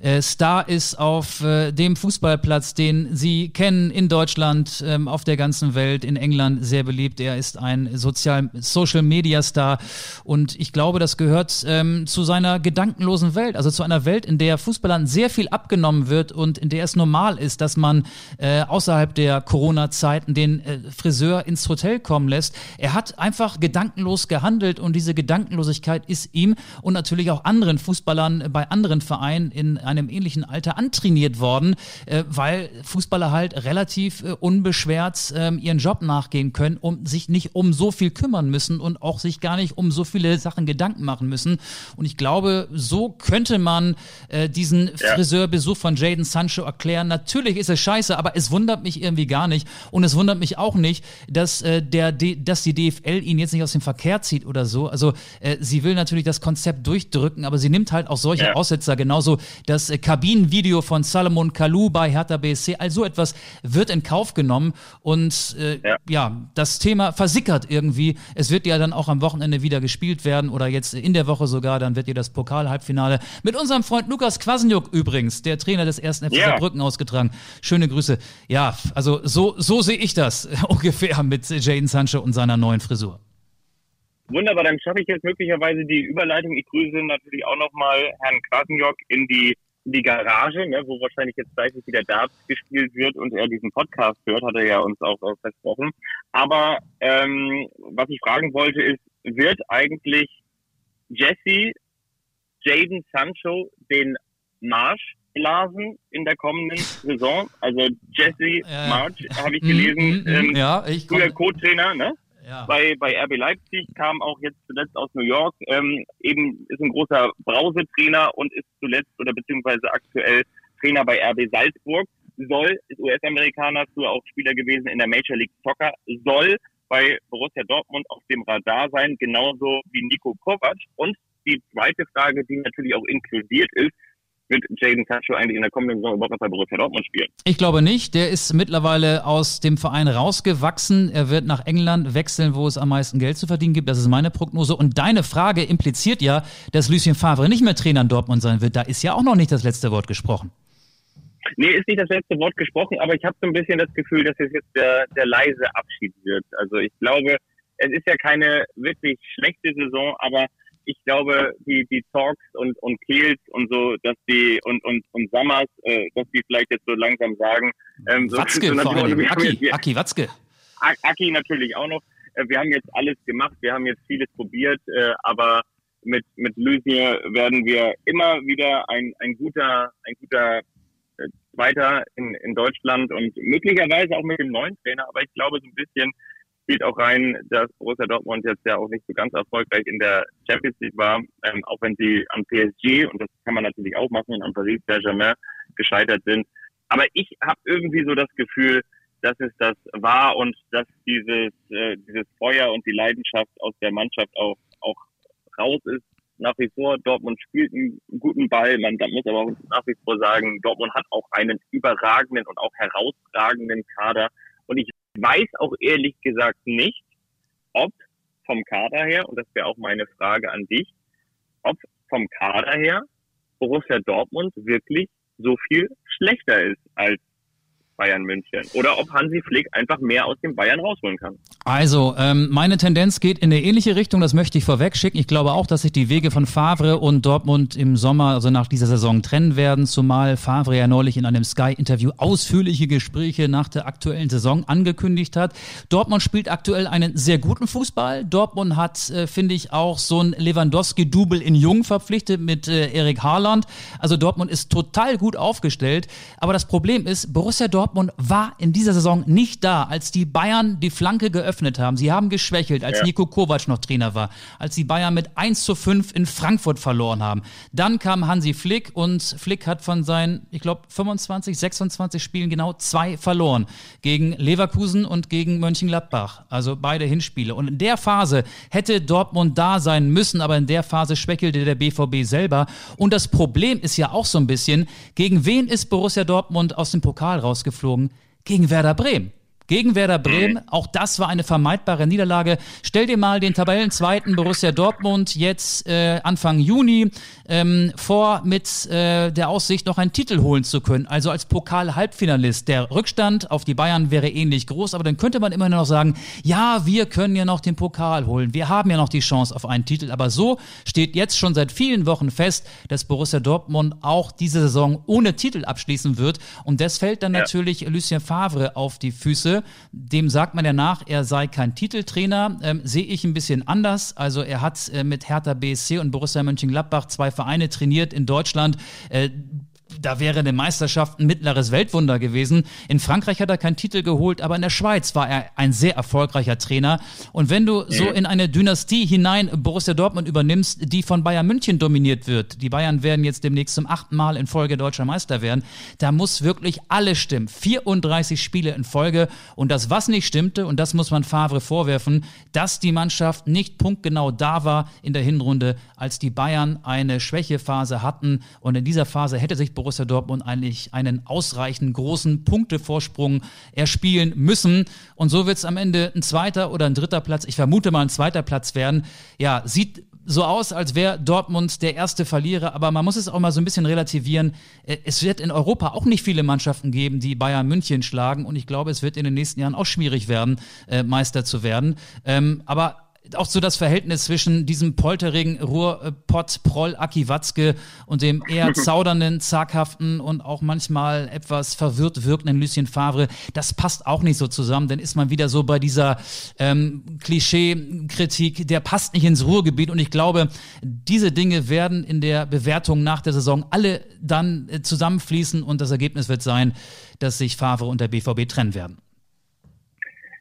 äh, Star ist auf äh, dem Fußballplatz, den Sie kennen in Deutschland, ähm, auf der ganzen Welt, in England sehr beliebt. Er ist ein Sozial Social Media Star und ich glaube, das gehört ähm, zu seiner gedankenlosen Welt, also zu einer Welt, in der Fußballern sehr viel abgenommen wird und in der es normal ist, dass man äh, außerhalb der Corona-Zeiten den äh, Friseur ins Hotel kommen lässt. Er hat einfach gedankenlos gehandelt und diese Gedankenlosigkeit ist ihm und natürlich auch anderen Fußballern bei anderen Vereinen in einem ähnlichen Alter antrainiert worden, äh, weil Fußballer halt relativ äh, unbeschwert äh, ihren Job nachgehen können und sich nicht um so viel kümmern müssen und auch sich gar nicht um so viele Sachen Gedanken machen müssen. Und ich glaube, so könnte man äh, diesen ja. Friseurbesuch von Jaden Sancho erklären. Natürlich ist es scheiße, aber es wundert mich irgendwie gar nicht. Und es wundert mich auch nicht, dass, äh, der, dass die DFL ihn jetzt nicht aus dem Verkehr zieht oder so. Also äh, sie will natürlich das Konzept durchdrücken, aber sie nimmt halt auch solche ja. Aussetzer genauso, dass das Kabinenvideo von Salomon Kalou bei Hertha BSC, all so etwas wird in Kauf genommen und äh, ja. ja. das Thema versickert irgendwie. Es wird ja dann auch am Wochenende wieder gespielt werden oder jetzt in der Woche sogar, dann wird ja das Pokal-Halbfinale mit unserem Freund Lukas Kwasniuk übrigens, der Trainer des ersten FC ja. Saarbrücken ausgetragen. Schöne Grüße. Ja, also so, so sehe ich das ungefähr mit Jaden Sancho und seiner neuen Frisur. Wunderbar, dann schaffe ich jetzt möglicherweise die Überleitung. Ich grüße natürlich auch nochmal Herrn Quasenjock in die die Garage, ne, wo wahrscheinlich jetzt gleich wieder Darts gespielt wird und er diesen Podcast hört, hat er ja uns auch, versprochen. Aber ähm, was ich fragen wollte ist, wird eigentlich Jesse Jaden Sancho den Marsch blasen in der kommenden Saison. Also Jesse ja. March habe ich gelesen, mm, mm, ähm, ja, ich früher Co-Trainer, ne? Ja. Bei, bei RB Leipzig kam auch jetzt zuletzt aus New York, ähm, eben ist ein großer Brausetrainer und ist zuletzt oder beziehungsweise aktuell Trainer bei RB Salzburg. Soll, ist US-Amerikaner, früher auch Spieler gewesen in der Major League Soccer, soll bei Borussia Dortmund auf dem Radar sein, genauso wie Nico Kovac. Und die zweite Frage, die natürlich auch inkludiert ist, wird Jaden Sancho eigentlich in der kommenden Saison überhaupt noch bei Borussia Dortmund spielen? Ich glaube nicht. Der ist mittlerweile aus dem Verein rausgewachsen. Er wird nach England wechseln, wo es am meisten Geld zu verdienen gibt. Das ist meine Prognose. Und deine Frage impliziert ja, dass Lucien Favre nicht mehr Trainer in Dortmund sein wird. Da ist ja auch noch nicht das letzte Wort gesprochen. Nee, ist nicht das letzte Wort gesprochen, aber ich habe so ein bisschen das Gefühl, dass es jetzt der, der leise Abschied wird. Also ich glaube, es ist ja keine wirklich schlechte Saison, aber ich glaube, die, die Talks und, und Kehls und so, dass die, und, und, und Sammers, äh, dass die vielleicht jetzt so langsam sagen, ähm, so, Watzke so vor allem, Aki, jetzt, Aki Watzke. Aki natürlich auch noch. Äh, wir haben jetzt alles gemacht, wir haben jetzt vieles probiert, äh, aber mit, mit Lucien werden wir immer wieder ein, ein guter, ein guter äh, Zweiter in, in Deutschland und möglicherweise auch mit dem neuen Trainer, aber ich glaube so ein bisschen, spielt auch rein, dass Borussia Dortmund jetzt ja auch nicht so ganz erfolgreich in der Champions League war, ähm, auch wenn sie an PSG, und das kann man natürlich auch machen, an Paris Saint-Germain gescheitert sind. Aber ich habe irgendwie so das Gefühl, dass es das war und dass dieses, äh, dieses Feuer und die Leidenschaft aus der Mannschaft auch, auch raus ist. Nach wie vor, Dortmund spielt einen guten Ball. Man muss aber auch nach wie vor sagen, Dortmund hat auch einen überragenden und auch herausragenden Kader. Und ich weiß auch ehrlich gesagt nicht, ob vom Kader her, und das wäre auch meine Frage an dich, ob vom Kader her Borussia Dortmund wirklich so viel schlechter ist als Bayern München. Oder ob Hansi Flick einfach mehr aus dem Bayern rausholen kann. Also, ähm, meine Tendenz geht in eine ähnliche Richtung, das möchte ich vorweg schicken. Ich glaube auch, dass sich die Wege von Favre und Dortmund im Sommer, also nach dieser Saison, trennen werden, zumal Favre ja neulich in einem Sky-Interview ausführliche Gespräche nach der aktuellen Saison angekündigt hat. Dortmund spielt aktuell einen sehr guten Fußball. Dortmund hat, äh, finde ich, auch so ein Lewandowski-Double in Jung verpflichtet mit äh, Erik Haaland. Also Dortmund ist total gut aufgestellt. Aber das Problem ist, Borussia Dortmund Dortmund war in dieser Saison nicht da, als die Bayern die Flanke geöffnet haben. Sie haben geschwächelt, als ja. Nico Kovac noch Trainer war, als die Bayern mit 1 zu 5 in Frankfurt verloren haben. Dann kam Hansi Flick und Flick hat von seinen, ich glaube, 25, 26 Spielen genau zwei verloren. Gegen Leverkusen und gegen Mönchengladbach. Also beide Hinspiele. Und in der Phase hätte Dortmund da sein müssen, aber in der Phase schwächelte der BVB selber. Und das Problem ist ja auch so ein bisschen, gegen wen ist Borussia Dortmund aus dem Pokal rausgeflogen? Geflogen gegen Werder Bremen gegen Werder Bremen. Mhm. Auch das war eine vermeidbare Niederlage. Stell dir mal den Tabellenzweiten Borussia Dortmund jetzt äh, Anfang Juni ähm, vor mit äh, der Aussicht, noch einen Titel holen zu können. Also als Pokal-Halbfinalist. Der Rückstand auf die Bayern wäre ähnlich groß, aber dann könnte man immer noch sagen, ja, wir können ja noch den Pokal holen. Wir haben ja noch die Chance auf einen Titel. Aber so steht jetzt schon seit vielen Wochen fest, dass Borussia Dortmund auch diese Saison ohne Titel abschließen wird. Und das fällt dann ja. natürlich Lucien Favre auf die Füße. Dem sagt man ja nach, er sei kein Titeltrainer. Ähm, Sehe ich ein bisschen anders. Also er hat äh, mit Hertha BSC und Borussia Mönchengladbach zwei Vereine trainiert in Deutschland. Äh, da wäre eine Meisterschaft ein mittleres Weltwunder gewesen. In Frankreich hat er keinen Titel geholt, aber in der Schweiz war er ein sehr erfolgreicher Trainer. Und wenn du so in eine Dynastie hinein Borussia Dortmund übernimmst, die von Bayern München dominiert wird, die Bayern werden jetzt demnächst zum achten Mal in Folge deutscher Meister werden, da muss wirklich alles stimmen. 34 Spiele in Folge. Und das, was nicht stimmte, und das muss man Favre vorwerfen, dass die Mannschaft nicht punktgenau da war in der Hinrunde, als die Bayern eine Schwächephase hatten. Und in dieser Phase hätte sich Borussia Dortmund eigentlich einen ausreichend großen Punktevorsprung erspielen müssen. Und so wird es am Ende ein zweiter oder ein dritter Platz, ich vermute mal ein zweiter Platz werden. Ja, sieht so aus, als wäre Dortmund der erste Verlierer, aber man muss es auch mal so ein bisschen relativieren. Äh, es wird in Europa auch nicht viele Mannschaften geben, die Bayern München schlagen und ich glaube, es wird in den nächsten Jahren auch schwierig werden, äh, Meister zu werden. Ähm, aber auch so das Verhältnis zwischen diesem polterigen Ruhrpott-Proll Aki Watzke und dem eher zaudernden, zaghaften und auch manchmal etwas verwirrt wirkenden Lucien Favre, das passt auch nicht so zusammen. Dann ist man wieder so bei dieser ähm, Klischee-Kritik, der passt nicht ins Ruhrgebiet. Und ich glaube, diese Dinge werden in der Bewertung nach der Saison alle dann äh, zusammenfließen und das Ergebnis wird sein, dass sich Favre und der BVB trennen werden.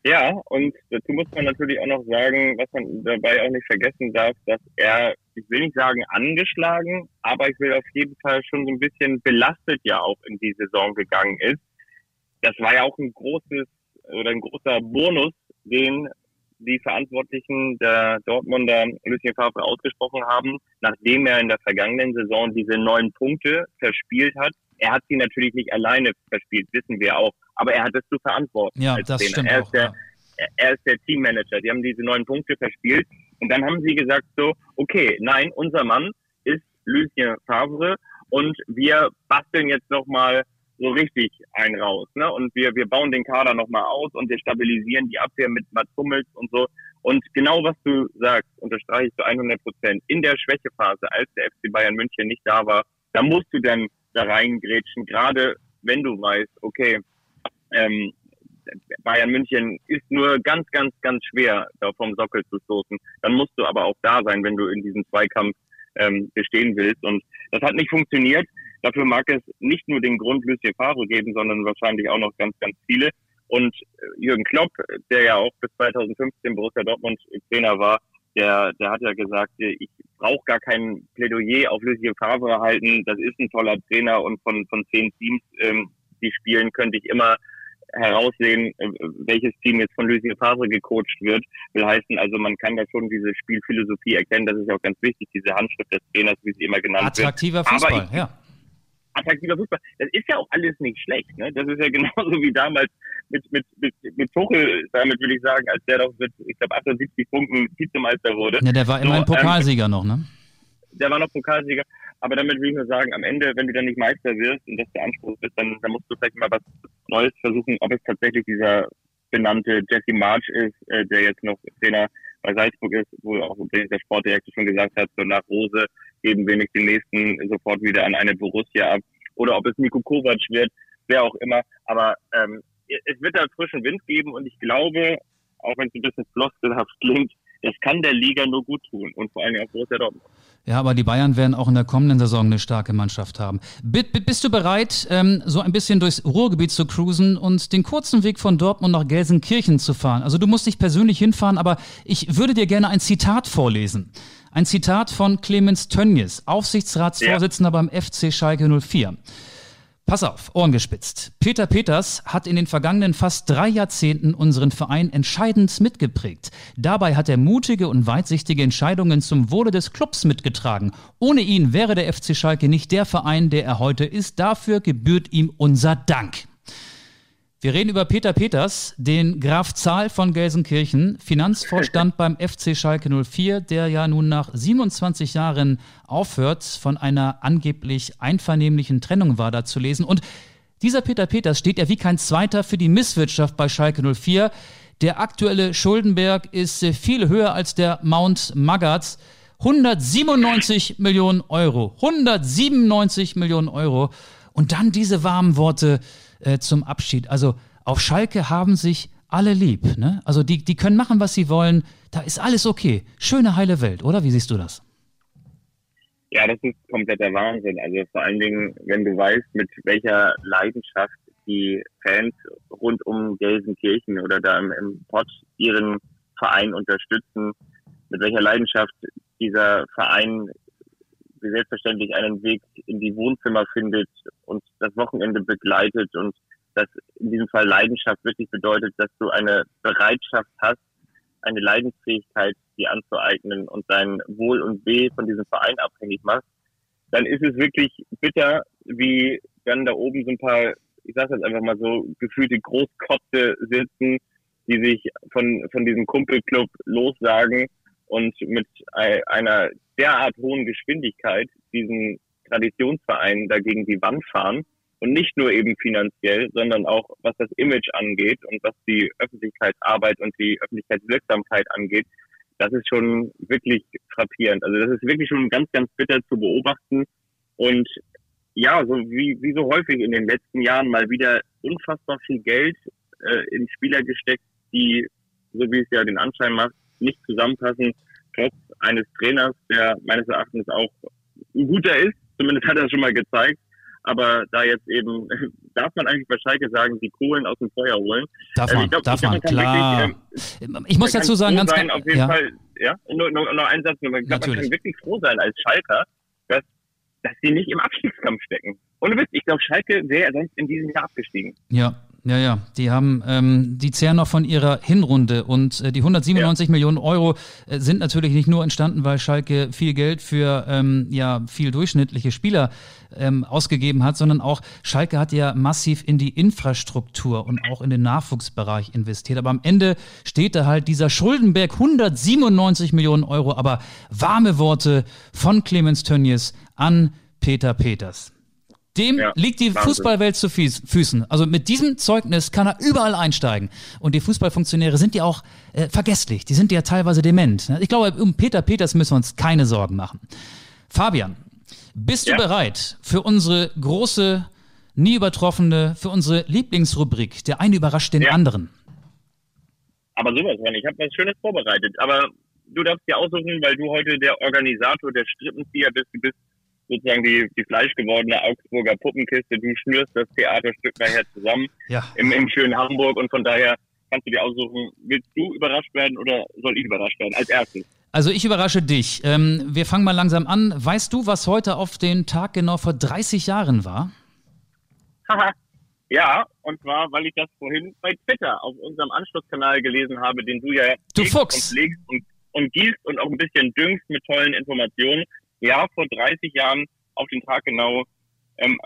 Ja, und dazu muss man natürlich auch noch sagen, was man dabei auch nicht vergessen darf, dass er, ich will nicht sagen angeschlagen, aber ich will auf jeden Fall schon so ein bisschen belastet ja auch in die Saison gegangen ist. Das war ja auch ein großes oder ein großer Bonus, den die Verantwortlichen der Dortmunder Lucien Favre ausgesprochen haben, nachdem er in der vergangenen Saison diese neun Punkte verspielt hat. Er hat sie natürlich nicht alleine verspielt, wissen wir auch aber er hat es zu verantworten. Ja, das Trainer. stimmt er auch, ist der, ja. er ist der Teammanager. Die haben diese neun Punkte verspielt und dann haben sie gesagt so, okay, nein, unser Mann ist Lucien Favre und wir basteln jetzt nochmal so richtig einen raus. Ne? Und wir, wir bauen den Kader nochmal aus und wir stabilisieren die Abwehr mit Mats Hummels und so. Und genau was du sagst, unterstreiche ich zu 100 Prozent. In der Schwächephase, als der FC Bayern München nicht da war, da musst du dann da reingrätschen, gerade wenn du weißt, okay, ähm, Bayern München ist nur ganz, ganz, ganz schwer, da vom Sockel zu stoßen. Dann musst du aber auch da sein, wenn du in diesem Zweikampf ähm, bestehen willst. Und das hat nicht funktioniert. Dafür mag es nicht nur den Grund Lucien Favre geben, sondern wahrscheinlich auch noch ganz, ganz viele. Und äh, Jürgen Klopp, der ja auch bis 2015 Borussia Dortmund Trainer war, der, der hat ja gesagt, ich brauche gar kein Plädoyer auf Lucien Favre halten. Das ist ein toller Trainer und von, von zehn Teams, ähm, die spielen, könnte ich immer heraussehen, äh, welches Team jetzt von Lucien Favre gecoacht wird. Will heißen, also man kann da schon diese Spielphilosophie erkennen. Das ist auch ganz wichtig, diese Handschrift des Trainers, wie sie immer genannt Attraktiver wird. Fußball, ich, ja. Attraktiver Fußball. Das ist ja auch alles nicht schlecht. Ne? Das ist ja genauso wie damals mit, mit, mit, mit Tuchel, damit will ich sagen, als der doch mit, ich glaube, 78 Punkten Vizemeister wurde. Ja, der war immer so, ein Pokalsieger ähm, noch, ne? Der war noch Pokalsieger. Aber damit will ich nur sagen, am Ende, wenn du dann nicht Meister wirst und das der Anspruch ist, dann, dann musst du vielleicht mal was Neues versuchen, ob es tatsächlich dieser benannte Jesse March ist, äh, der jetzt noch Trainer bei Salzburg ist, wo auch übrigens der Sportdirektor schon gesagt hat, so nach Rose geben wir nicht den nächsten sofort wieder an eine Borussia ab. Oder ob es Nico Kovac wird, wer auch immer. Aber ähm, es wird da frischen Wind geben und ich glaube, auch wenn es ein bisschen floskelhaft klingt, das kann der Liga nur gut tun und vor allem auch Borussia Dortmund. Ja, aber die Bayern werden auch in der kommenden Saison eine starke Mannschaft haben. Bist du bereit, ähm, so ein bisschen durchs Ruhrgebiet zu cruisen und den kurzen Weg von Dortmund nach Gelsenkirchen zu fahren? Also du musst nicht persönlich hinfahren, aber ich würde dir gerne ein Zitat vorlesen. Ein Zitat von Clemens Tönnies, Aufsichtsratsvorsitzender ja. beim FC Schalke 04. Pass auf, Ohren gespitzt. Peter Peters hat in den vergangenen fast drei Jahrzehnten unseren Verein entscheidend mitgeprägt. Dabei hat er mutige und weitsichtige Entscheidungen zum Wohle des Clubs mitgetragen. Ohne ihn wäre der FC Schalke nicht der Verein, der er heute ist. Dafür gebührt ihm unser Dank. Wir reden über Peter Peters, den Graf Zahl von Gelsenkirchen, Finanzvorstand beim FC Schalke 04, der ja nun nach 27 Jahren aufhört. Von einer angeblich einvernehmlichen Trennung war da zu lesen. Und dieser Peter Peters steht ja wie kein zweiter für die Misswirtschaft bei Schalke 04. Der aktuelle Schuldenberg ist viel höher als der Mount Maggats. 197 Millionen Euro. 197 Millionen Euro. Und dann diese warmen Worte äh, zum Abschied. Also auf Schalke haben sich alle lieb. Ne? Also die, die können machen, was sie wollen. Da ist alles okay. Schöne, heile Welt, oder? Wie siehst du das? Ja, das ist kompletter Wahnsinn. Also vor allen Dingen, wenn du weißt, mit welcher Leidenschaft die Fans rund um Gelsenkirchen oder da im, im Pott ihren Verein unterstützen, mit welcher Leidenschaft dieser Verein wie selbstverständlich einen Weg in die Wohnzimmer findet und das Wochenende begleitet und das in diesem Fall Leidenschaft wirklich bedeutet, dass du eine Bereitschaft hast, eine Leidensfähigkeit dir anzueignen und dein Wohl und Weh von diesem Verein abhängig machst, dann ist es wirklich bitter, wie dann da oben so ein paar, ich sage jetzt einfach mal so, gefühlte Großkotze sitzen, die sich von, von diesem Kumpelclub lossagen und mit einer derart hohen Geschwindigkeit diesen Traditionsverein dagegen die Wand fahren und nicht nur eben finanziell, sondern auch was das Image angeht und was die Öffentlichkeitsarbeit und die Öffentlichkeitswirksamkeit angeht, das ist schon wirklich frappierend. Also das ist wirklich schon ganz, ganz bitter zu beobachten. Und ja, so wie, wie so häufig in den letzten Jahren mal wieder unfassbar viel Geld äh, in Spieler gesteckt, die, so wie es ja den Anschein macht, nicht zusammenpassen, trotz eines Trainers, der meines Erachtens auch ein guter ist, zumindest hat er es schon mal gezeigt, aber da jetzt eben, darf man eigentlich bei Schalke sagen, die Kohlen aus dem Feuer holen. Darf man, also glaub, darf man, klar. Wirklich, ähm, ich muss dazu sagen, ganz sein, auf jeden ja. Fall, ja, nur, nur, nur ein Satz, ich glaube, man kann wirklich froh sein als Schalker, dass, dass sie nicht im Abstiegskampf stecken. Ohne Witz, ich glaube, Schalke wäre sonst in diesem Jahr abgestiegen. Ja, ja, ja, die haben, ähm, die zehren noch von ihrer Hinrunde und äh, die 197 ja. Millionen Euro äh, sind natürlich nicht nur entstanden, weil Schalke viel Geld für ähm, ja viel durchschnittliche Spieler ähm, ausgegeben hat, sondern auch Schalke hat ja massiv in die Infrastruktur und auch in den Nachwuchsbereich investiert. Aber am Ende steht da halt dieser Schuldenberg 197 Millionen Euro, aber warme Worte von Clemens Tönnies an Peter Peters. Dem ja, liegt die Wahnsinn. Fußballwelt zu Füßen. Also mit diesem Zeugnis kann er überall einsteigen. Und die Fußballfunktionäre sind ja auch äh, vergesslich. Die sind ja teilweise dement. Ich glaube, um Peter Peters müssen wir uns keine Sorgen machen. Fabian, bist ja. du bereit für unsere große, nie übertroffene, für unsere Lieblingsrubrik? Der eine überrascht den ja. anderen. Aber sowas. Ich habe was Schönes vorbereitet. Aber du darfst dir aussuchen, weil du heute der Organisator, der Strippenzieher bist. Du bist sozusagen die, die fleischgewordene Augsburger Puppenkiste. Du schnürst das Theaterstück nachher zusammen ja. im, im schönen Hamburg und von daher kannst du dir aussuchen, willst du überrascht werden oder soll ich überrascht werden als erstes? Also ich überrasche dich. Ähm, wir fangen mal langsam an. Weißt du, was heute auf den Tag genau vor 30 Jahren war? Haha. ja, und zwar, weil ich das vorhin bei Twitter auf unserem Anschlusskanal gelesen habe, den du ja du Fuchs. und legst und, und gießt und auch ein bisschen düngst mit tollen Informationen ja, vor 30 Jahren auf den Tag genau ähm,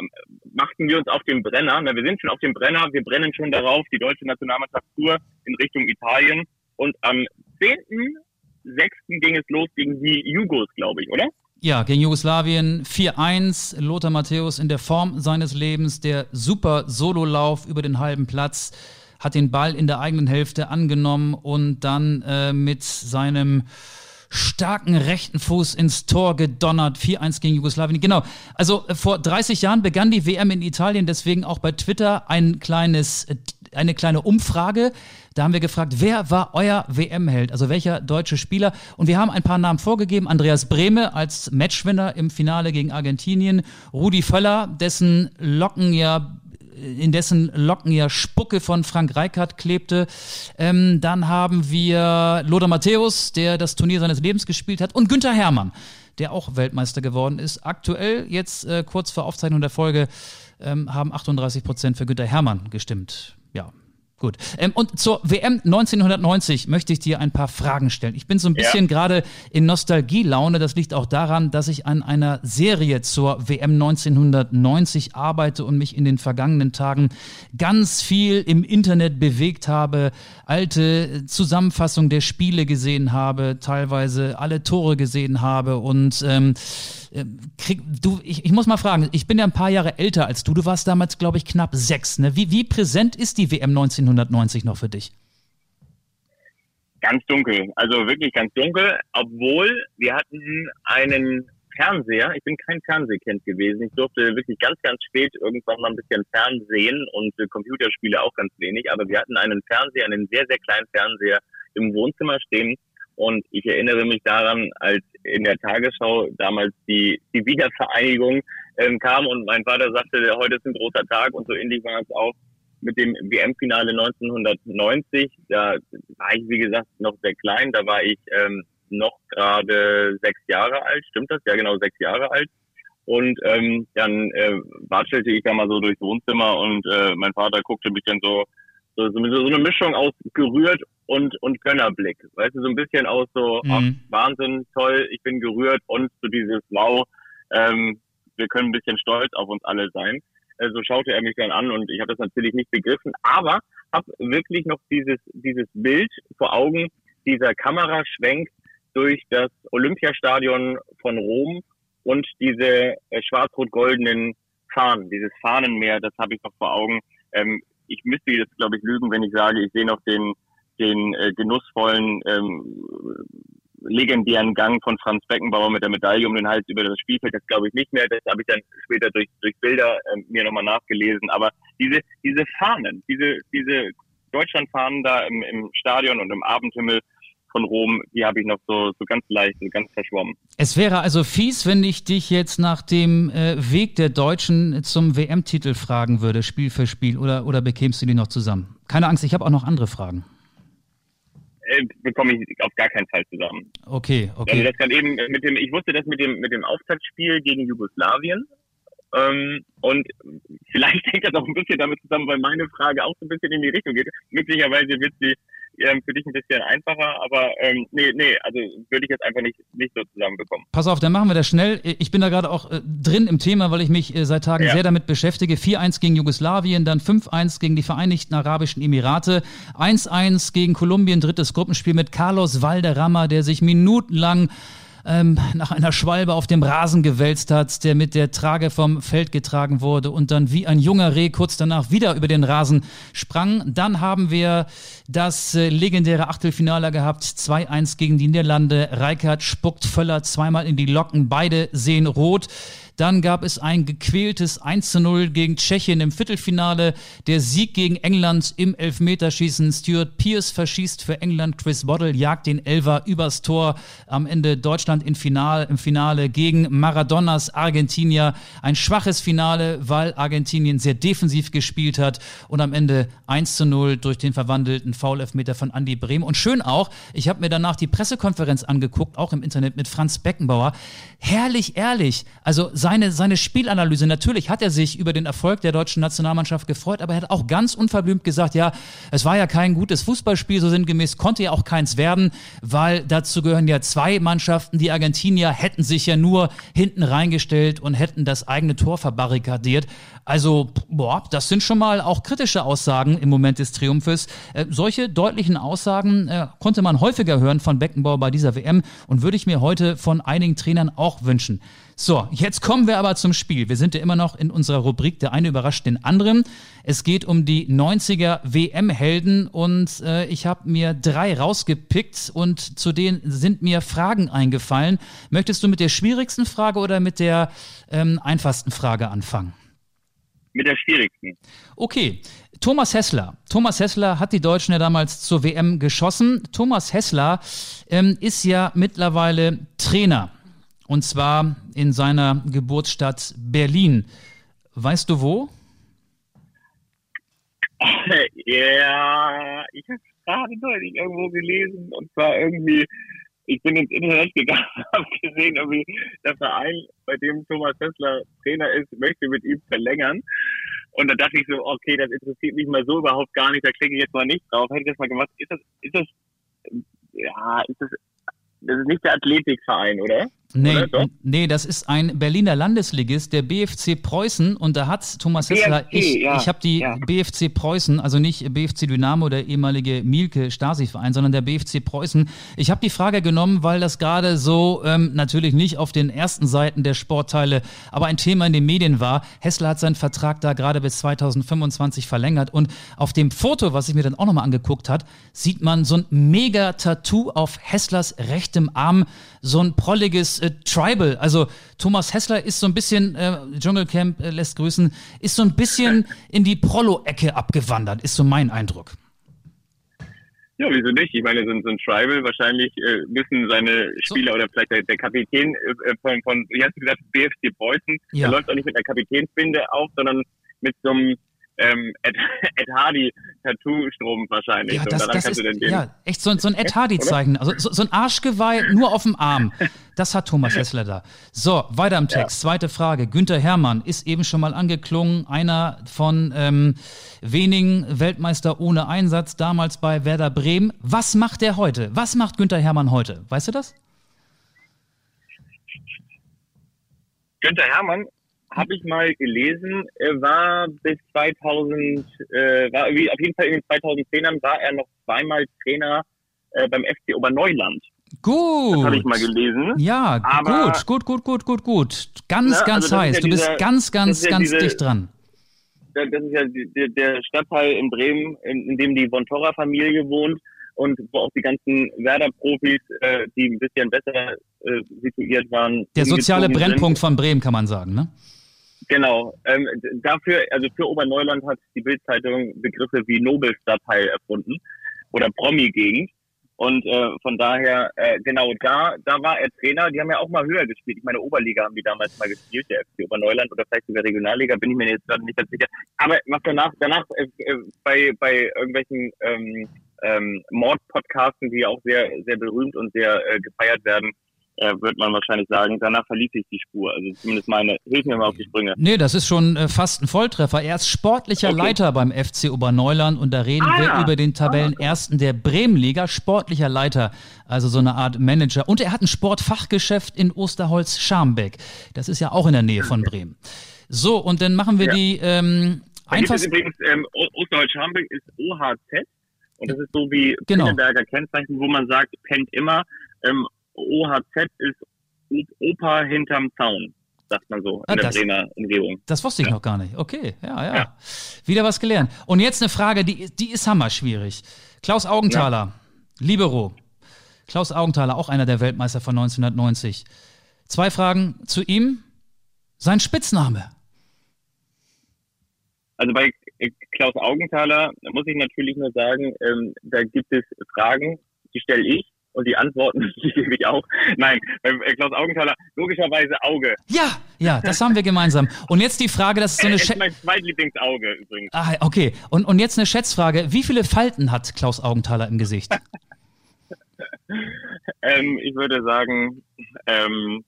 machten wir uns auf den Brenner. Na, wir sind schon auf dem Brenner, wir brennen schon darauf, die deutsche Nationalmannschaft Tour in Richtung Italien. Und am 10.6. ging es los gegen die Jugos, glaube ich, oder? Ja, gegen Jugoslawien 4-1. Lothar Matthäus in der Form seines Lebens, der super Sololauf über den halben Platz, hat den Ball in der eigenen Hälfte angenommen und dann äh, mit seinem starken rechten Fuß ins Tor gedonnert. 4-1 gegen Jugoslawien. Genau. Also äh, vor 30 Jahren begann die WM in Italien, deswegen auch bei Twitter ein kleines, äh, eine kleine Umfrage. Da haben wir gefragt, wer war euer WM-Held? Also welcher deutsche Spieler? Und wir haben ein paar Namen vorgegeben. Andreas Brehme als Matchwinner im Finale gegen Argentinien. Rudi Völler, dessen Locken ja in dessen Locken ja Spucke von Frank Reichardt klebte. Ähm, dann haben wir Lothar Matthäus, der das Turnier seines Lebens gespielt hat, und Günther Herrmann, der auch Weltmeister geworden ist. Aktuell, jetzt äh, kurz vor Aufzeichnung der Folge, ähm, haben 38 Prozent für Günther Herrmann gestimmt. Gut. Ähm, und zur WM 1990 möchte ich dir ein paar Fragen stellen. Ich bin so ein bisschen ja. gerade in Nostalgielaune. Das liegt auch daran, dass ich an einer Serie zur WM 1990 arbeite und mich in den vergangenen Tagen ganz viel im Internet bewegt habe, alte Zusammenfassungen der Spiele gesehen habe, teilweise alle Tore gesehen habe und ähm, äh, krieg, du, ich, ich muss mal fragen, ich bin ja ein paar Jahre älter als du. Du warst damals, glaube ich, knapp sechs. Ne? Wie, wie präsent ist die WM 1990 noch für dich? Ganz dunkel, also wirklich ganz dunkel, obwohl wir hatten einen Fernseher. Ich bin kein Fernsehkind gewesen. Ich durfte wirklich ganz, ganz spät irgendwann mal ein bisschen Fernsehen und äh, Computerspiele auch ganz wenig. Aber wir hatten einen Fernseher, einen sehr, sehr kleinen Fernseher im Wohnzimmer stehen. Und ich erinnere mich daran, als in der Tagesschau damals die, die Wiedervereinigung ähm, kam und mein Vater sagte, heute ist ein großer Tag und so ähnlich war es auch mit dem WM-Finale 1990. Da war ich, wie gesagt, noch sehr klein. Da war ich ähm, noch gerade sechs Jahre alt. Stimmt das? Ja, genau, sechs Jahre alt. Und ähm, dann äh, watschelte ich da mal so durchs Wohnzimmer und äh, mein Vater guckte mich dann so so, so, eine Mischung aus gerührt und, und Gönnerblick. Weißt du, so ein bisschen aus so, mhm. ach, Wahnsinn, toll, ich bin gerührt und so dieses Wow, ähm, wir können ein bisschen stolz auf uns alle sein. So schaute er mich dann an und ich habe das natürlich nicht begriffen, aber habe wirklich noch dieses, dieses Bild vor Augen, dieser Kameraschwenk durch das Olympiastadion von Rom und diese äh, schwarz-rot-goldenen Fahnen, dieses Fahnenmeer, das habe ich noch vor Augen. Ähm, ich müsste jetzt, glaube ich, lügen, wenn ich sage, ich sehe noch den, den äh, genussvollen ähm, legendären Gang von Franz Beckenbauer mit der Medaille um den Hals über das Spielfeld, das glaube ich nicht mehr. Das habe ich dann später durch, durch Bilder äh, mir nochmal nachgelesen. Aber diese, diese Fahnen, diese, diese Deutschlandfahnen da im, im Stadion und im Abendhimmel, von Rom, die habe ich noch so, so ganz leicht, so ganz verschwommen. Es wäre also fies, wenn ich dich jetzt nach dem äh, Weg der Deutschen zum WM-Titel fragen würde, Spiel für Spiel, oder, oder bekämst du die noch zusammen? Keine Angst, ich habe auch noch andere Fragen. Äh, bekomme ich auf gar keinen Fall zusammen. Okay, okay. Also das kann eben mit dem, ich wusste das mit dem, mit dem Auftaktspiel gegen Jugoslawien. Ähm, und vielleicht hängt das auch ein bisschen damit zusammen, weil meine Frage auch so ein bisschen in die Richtung geht. Möglicherweise wird sie ähm, für dich ein bisschen einfacher, aber ähm, nee, nee, also würde ich jetzt einfach nicht, nicht so zusammenbekommen. Pass auf, dann machen wir das schnell. Ich bin da gerade auch äh, drin im Thema, weil ich mich äh, seit Tagen ja. sehr damit beschäftige. 4-1 gegen Jugoslawien, dann 5-1 gegen die Vereinigten Arabischen Emirate, 1-1 gegen Kolumbien, drittes Gruppenspiel mit Carlos Valderrama, der sich minutenlang ähm, nach einer Schwalbe auf dem Rasen gewälzt hat, der mit der Trage vom Feld getragen wurde und dann wie ein junger Reh kurz danach wieder über den Rasen sprang. Dann haben wir das äh, legendäre Achtelfinale gehabt, 2-1 gegen die Niederlande. Reikert spuckt Völler zweimal in die Locken, beide sehen rot. Dann gab es ein gequältes 1 zu 0 gegen Tschechien im Viertelfinale. Der Sieg gegen England im Elfmeterschießen. Stuart Pierce verschießt für England. Chris Waddle jagt den Elver übers Tor. Am Ende Deutschland im Finale, im Finale gegen Maradonas Argentinier. Ein schwaches Finale, weil Argentinien sehr defensiv gespielt hat. Und am Ende 1 zu 0 durch den verwandelten Foul-Elfmeter von Andy Brehm. Und schön auch, ich habe mir danach die Pressekonferenz angeguckt, auch im Internet mit Franz Beckenbauer. Herrlich ehrlich. Also seine, seine Spielanalyse. Natürlich hat er sich über den Erfolg der deutschen Nationalmannschaft gefreut, aber er hat auch ganz unverblümt gesagt, ja, es war ja kein gutes Fußballspiel, so sinngemäß konnte ja auch keins werden, weil dazu gehören ja zwei Mannschaften. Die Argentinier hätten sich ja nur hinten reingestellt und hätten das eigene Tor verbarrikadiert. Also, boah, das sind schon mal auch kritische Aussagen im Moment des Triumphes. Äh, solche deutlichen Aussagen äh, konnte man häufiger hören von Beckenbauer bei dieser WM und würde ich mir heute von einigen Trainern auch wünschen. So, jetzt kommen wir aber zum Spiel. Wir sind ja immer noch in unserer Rubrik Der eine überrascht den anderen. Es geht um die 90er WM-Helden und äh, ich habe mir drei rausgepickt und zu denen sind mir Fragen eingefallen. Möchtest du mit der schwierigsten Frage oder mit der ähm, einfachsten Frage anfangen? Mit der schwierigsten. Okay. Thomas Hessler. Thomas Hessler hat die Deutschen ja damals zur WM geschossen. Thomas Hessler ähm, ist ja mittlerweile Trainer und zwar in seiner Geburtsstadt Berlin. Weißt du wo? Ja, ich habe gerade neulich irgendwo gelesen und zwar irgendwie, ich bin ins Internet gegangen habe gesehen, irgendwie der Verein, bei dem Thomas Hessler Trainer ist, möchte mit ihm verlängern. Und da dachte ich so, okay, das interessiert mich mal so überhaupt gar nicht, da klicke ich jetzt mal nicht drauf. Hätte ich das mal gemacht, ist das, ist das, ja, ist das, das ist nicht der Athletikverein, oder? Nee, nee, das ist ein Berliner Landesligist, der BFC Preußen. Und da hat Thomas Hessler, ich, ja, ich habe die ja. BFC Preußen, also nicht BFC Dynamo, der ehemalige Mielke Stasi-Verein, sondern der BFC Preußen. Ich habe die Frage genommen, weil das gerade so ähm, natürlich nicht auf den ersten Seiten der Sportteile, aber ein Thema in den Medien war. Hessler hat seinen Vertrag da gerade bis 2025 verlängert. Und auf dem Foto, was ich mir dann auch nochmal angeguckt hat, sieht man so ein mega Tattoo auf Hesslers rechtem Arm, so ein prolliges äh, Tribal. Also Thomas Hessler ist so ein bisschen, äh, Dschungelcamp äh, lässt grüßen, ist so ein bisschen in die Prollo-Ecke abgewandert, ist so mein Eindruck. Ja, wieso nicht? Ich meine, so, so ein Tribal, wahrscheinlich äh, müssen seine Spieler so. oder vielleicht der, der Kapitän äh, äh von, von, wie hast du gesagt, BFC Preußen, ja. der läuft auch nicht mit einer Kapitänsbinde auf, sondern mit so einem ähm, Ed, Ed Hardy Tattoo-Strom wahrscheinlich. Ja, das, das ist, ja echt so, so ein Ed Hardy-Zeichen. Also so, so, ein Arschgeweih nur auf dem Arm. Das hat Thomas Hessler da. So, weiter im Text. Ja. Zweite Frage. Günther Hermann ist eben schon mal angeklungen. Einer von ähm, wenigen Weltmeister ohne Einsatz, damals bei Werder Bremen. Was macht er heute? Was macht Günther Hermann heute? Weißt du das? Günther Hermann habe ich mal gelesen, er war bis 2000, äh, war wie auf jeden Fall in den 2010ern war er noch zweimal Trainer äh, beim FC Oberneuland. Gut. Das habe ich mal gelesen. Ja, Aber, gut, gut, gut, gut, gut, gut. Ganz, na, ganz also heiß. Ja du bist ganz, ganz, ja ganz diese, dicht dran. Das ist ja der, der Stadtteil in Bremen, in, in dem die Von Torra Familie wohnt. und wo auch die ganzen Werder-Profis, äh, die ein bisschen besser äh, situiert waren. Der soziale Brennpunkt sind. von Bremen, kann man sagen, ne? Genau. Ähm, dafür, also für Oberneuland hat die Bildzeitung Begriffe wie Nobelstadtteil erfunden oder Promi-Gegend. Und äh, von daher, äh, genau, da, da war er Trainer. Die haben ja auch mal höher gespielt. Ich meine, Oberliga haben die damals mal gespielt, der FC Oberneuland oder vielleicht sogar Regionalliga, bin ich mir jetzt gerade nicht ganz sicher. Aber was danach, danach äh, äh, bei, bei irgendwelchen ähm, ähm, Mord-Podcasten, die auch sehr, sehr berühmt und sehr äh, gefeiert werden, äh, wird man wahrscheinlich sagen, danach verlief sich die Spur. Also zumindest meine, hilf mir mal auf die Sprünge. Nee, das ist schon äh, fast ein Volltreffer. Er ist sportlicher okay. Leiter beim FC Oberneuland und da reden ah, wir über den Tabellenersten der Bremenliga, sportlicher Leiter, also so eine Art Manager. Und er hat ein Sportfachgeschäft in Osterholz-Scharmbeck. Das ist ja auch in der Nähe von Bremen. So, und dann machen wir ja. die ähm, einfach. Übrigens, ähm, Osterholz-Scharmbeck ist OHZ. Und das ist so wie genau. Pinneberger Kennzeichen, wo man sagt, pennt immer. Ähm, OHZ ist Opa hinterm Zaun, sagt man so ah, in der das, Bremer Umgebung. Das wusste ich ja. noch gar nicht. Okay, ja, ja, ja, Wieder was gelernt. Und jetzt eine Frage, die, die ist hammerschwierig. Klaus Augenthaler, ja. Libero. Klaus Augenthaler, auch einer der Weltmeister von 1990. Zwei Fragen zu ihm. Sein Spitzname. Also bei Klaus Augenthaler muss ich natürlich nur sagen, ähm, da gibt es Fragen, die stelle ich und die Antworten, die gebe ich auch. Nein, äh, Klaus Augenthaler, logischerweise Auge. Ja, ja, das haben wir gemeinsam. Und jetzt die Frage, das ist so eine Schätzfrage. mein Zweitlieblingsauge übrigens. Ah, okay. Und, und jetzt eine Schätzfrage. Wie viele Falten hat Klaus Augenthaler im Gesicht? ähm, ich würde sagen, ähm,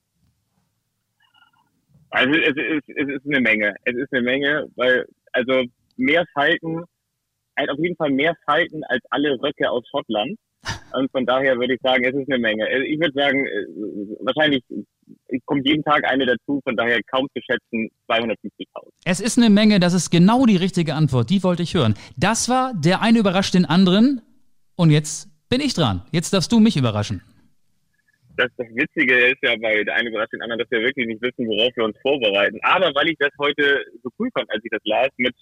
also es ist, es ist eine Menge. Es ist eine Menge, weil, also mehr Falten, halt auf jeden Fall mehr Falten als alle Röcke aus Schottland. Und von daher würde ich sagen, es ist eine Menge. Also ich würde sagen, äh, wahrscheinlich kommt jeden Tag eine dazu, von daher kaum zu schätzen 250.000. Es ist eine Menge, das ist genau die richtige Antwort, die wollte ich hören. Das war, der eine überrascht den anderen und jetzt bin ich dran. Jetzt darfst du mich überraschen. Das, das Witzige ist ja bei der einen überrascht den anderen, dass wir wirklich nicht wissen, worauf wir uns vorbereiten. Aber weil ich das heute so cool fand, als ich das las, mit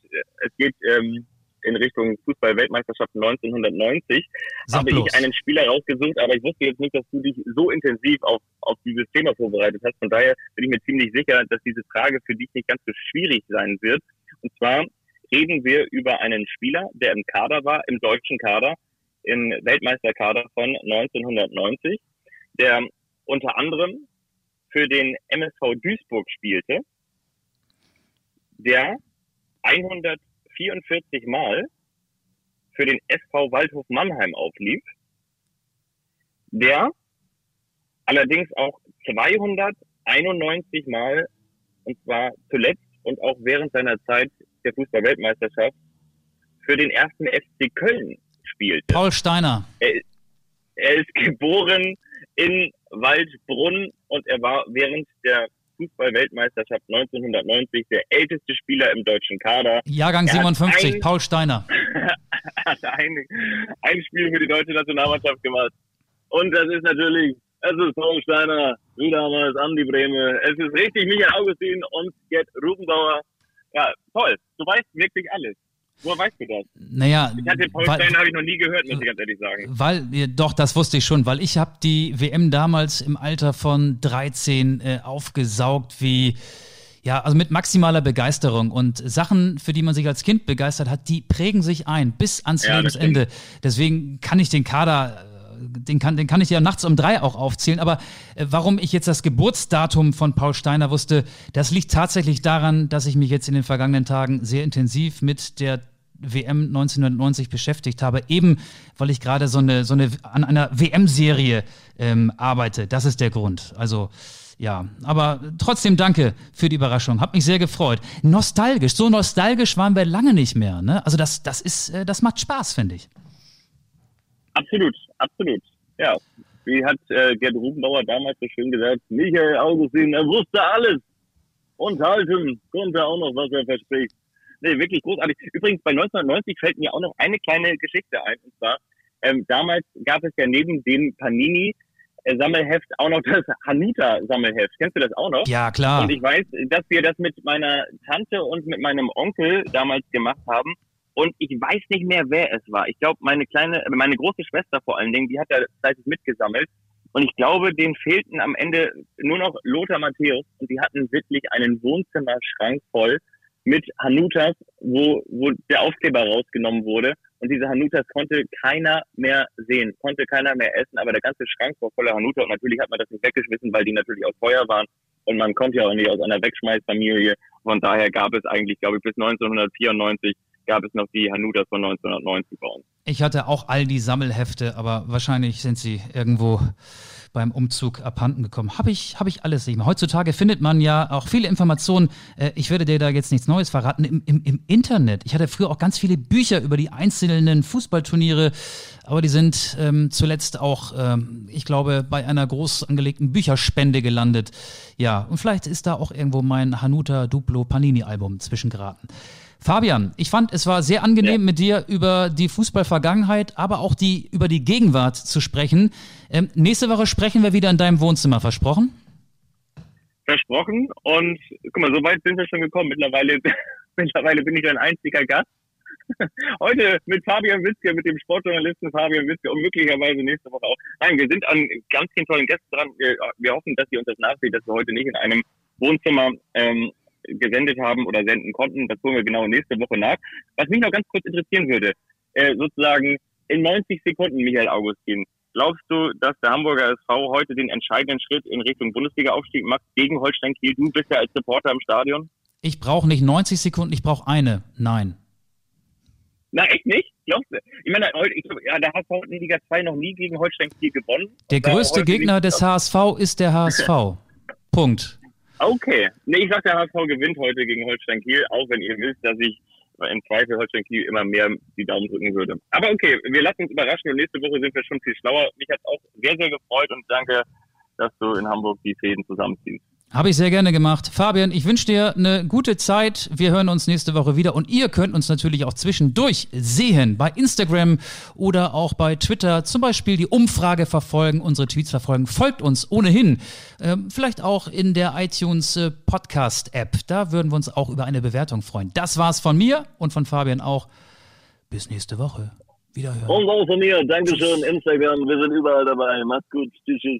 es geht ähm, in Richtung Fußball-Weltmeisterschaft 1990 Sag habe bloß. ich einen Spieler rausgesucht, aber ich wusste jetzt nicht, dass du dich so intensiv auf, auf dieses Thema vorbereitet hast. Von daher bin ich mir ziemlich sicher, dass diese Frage für dich nicht ganz so schwierig sein wird. Und zwar reden wir über einen Spieler, der im Kader war, im deutschen Kader, im Weltmeisterkader von 1990, der unter anderem für den MSV Duisburg spielte, der 100 44 Mal für den SV Waldhof Mannheim auflief, der allerdings auch 291 Mal, und zwar zuletzt und auch während seiner Zeit der Fußball-Weltmeisterschaft, für den ersten FC Köln spielte. Paul Steiner. Er, er ist geboren in Waldbrunn und er war während der Fußball-Weltmeisterschaft 1990 der älteste Spieler im deutschen Kader. Jahrgang 57, ein, Paul Steiner. hat ein, ein Spiel für die deutsche Nationalmannschaft gemacht. Und das ist natürlich, es ist Paul Steiner, wie damals Andi Breme. Es ist richtig Michael Augustin und Gerd Rubenbauer. Ja, toll. Du weißt wirklich alles. Woher weißt du das? Naja, ich hatte Paul Stein habe ich noch nie gehört, muss ich ganz ehrlich sagen. Weil, doch, das wusste ich schon, weil ich habe die WM damals im Alter von 13 äh, aufgesaugt wie ja, also mit maximaler Begeisterung und Sachen, für die man sich als Kind begeistert hat, die prägen sich ein bis ans ja, Lebensende. Deswegen kann ich den Kader den kann, den kann ich ja nachts um drei auch aufzählen. Aber äh, warum ich jetzt das Geburtsdatum von Paul Steiner wusste, das liegt tatsächlich daran, dass ich mich jetzt in den vergangenen Tagen sehr intensiv mit der WM 1990 beschäftigt habe, eben weil ich gerade so eine, so eine an einer WM-Serie ähm, arbeite. Das ist der Grund. Also ja, aber trotzdem danke für die Überraschung. Hab mich sehr gefreut. Nostalgisch, so nostalgisch waren wir lange nicht mehr. Ne? Also das, das ist, äh, das macht Spaß, finde ich. Absolut, absolut. Ja, wie hat äh, Gerd Rubenbauer damals so schön gesagt, Michael Augustin, er wusste alles. Und halten konnte auch noch, was er verspricht. Nee, wirklich großartig. Übrigens, bei 1990 fällt mir auch noch eine kleine Geschichte ein. Und zwar, ähm, damals gab es ja neben dem Panini äh, Sammelheft auch noch das Hanuta-Sammelheft. Kennst du das auch noch? Ja, klar. Und ich weiß, dass wir das mit meiner Tante und mit meinem Onkel damals gemacht haben. Und ich weiß nicht mehr, wer es war. Ich glaube, meine kleine, meine große Schwester vor allen Dingen, die hat da fleißig mitgesammelt. Und ich glaube, denen fehlten am Ende nur noch Lothar Matthäus und die hatten wirklich einen Wohnzimmerschrank voll mit Hanutas, wo, wo der Aufkleber rausgenommen wurde. Und diese Hanutas konnte keiner mehr sehen, konnte keiner mehr essen, aber der ganze Schrank war voller Hanuta und natürlich hat man das nicht weggeschmissen, weil die natürlich aus Feuer waren und man kommt ja auch nicht aus einer Wegschmeißfamilie. Von daher gab es eigentlich, glaube ich, bis 1994 gab es noch die Hanutas von 1990 bei uns. Ich hatte auch all die Sammelhefte, aber wahrscheinlich sind sie irgendwo beim Umzug abhanden gekommen. Habe ich, hab ich alles nicht mehr. Heutzutage findet man ja auch viele Informationen. Äh, ich werde dir da jetzt nichts Neues verraten. Im, im, Im Internet. Ich hatte früher auch ganz viele Bücher über die einzelnen Fußballturniere, aber die sind ähm, zuletzt auch, ähm, ich glaube, bei einer groß angelegten Bücherspende gelandet. Ja, und vielleicht ist da auch irgendwo mein Hanuta Duplo Panini Album zwischengeraten. Fabian, ich fand, es war sehr angenehm, ja. mit dir über die Fußballvergangenheit, aber auch die, über die Gegenwart zu sprechen. Ähm, nächste Woche sprechen wir wieder in deinem Wohnzimmer, versprochen? Versprochen. Und guck mal, so weit sind wir schon gekommen. Mittlerweile, mittlerweile bin ich ein einziger Gast. Heute mit Fabian Witzke, mit dem Sportjournalisten Fabian Witzke und möglicherweise nächste Woche auch. Nein, wir sind an ganz vielen tollen Gästen dran. Wir, wir hoffen, dass ihr uns das nachseht, dass wir heute nicht in einem Wohnzimmer ähm, gesendet haben oder senden konnten. Das holen wir genau nächste Woche nach. Was mich noch ganz kurz interessieren würde, äh, sozusagen in 90 Sekunden, Michael Augustin, glaubst du, dass der Hamburger SV heute den entscheidenden Schritt in Richtung Bundesliga-Aufstieg macht gegen Holstein Kiel? Du bist ja als Reporter im Stadion. Ich brauche nicht 90 Sekunden, ich brauche eine. Nein. Na, echt nicht? Glaubst du? Ich meine, ich glaub, ja, der HSV hat in Liga 2 noch nie gegen Holstein Kiel gewonnen. Der größte Gegner des HSV ist der HSV. Punkt. Okay. Nee, ich sag, der HSV gewinnt heute gegen Holstein Kiel, auch wenn ihr wisst, dass ich im Zweifel Holstein Kiel immer mehr die Daumen drücken würde. Aber okay, wir lassen uns überraschen und nächste Woche sind wir schon viel schlauer. Mich hat auch sehr, sehr gefreut und danke, dass du in Hamburg die Fäden zusammenziehst. Habe ich sehr gerne gemacht. Fabian, ich wünsche dir eine gute Zeit. Wir hören uns nächste Woche wieder und ihr könnt uns natürlich auch zwischendurch sehen bei Instagram oder auch bei Twitter. Zum Beispiel die Umfrage verfolgen, unsere Tweets verfolgen. Folgt uns ohnehin. Ähm, vielleicht auch in der iTunes äh, Podcast App. Da würden wir uns auch über eine Bewertung freuen. Das war's von mir und von Fabian auch. Bis nächste Woche. Wiederhören. Und auch von mir. Dankeschön. Instagram. Wir sind überall dabei. Macht's gut. Tschüss.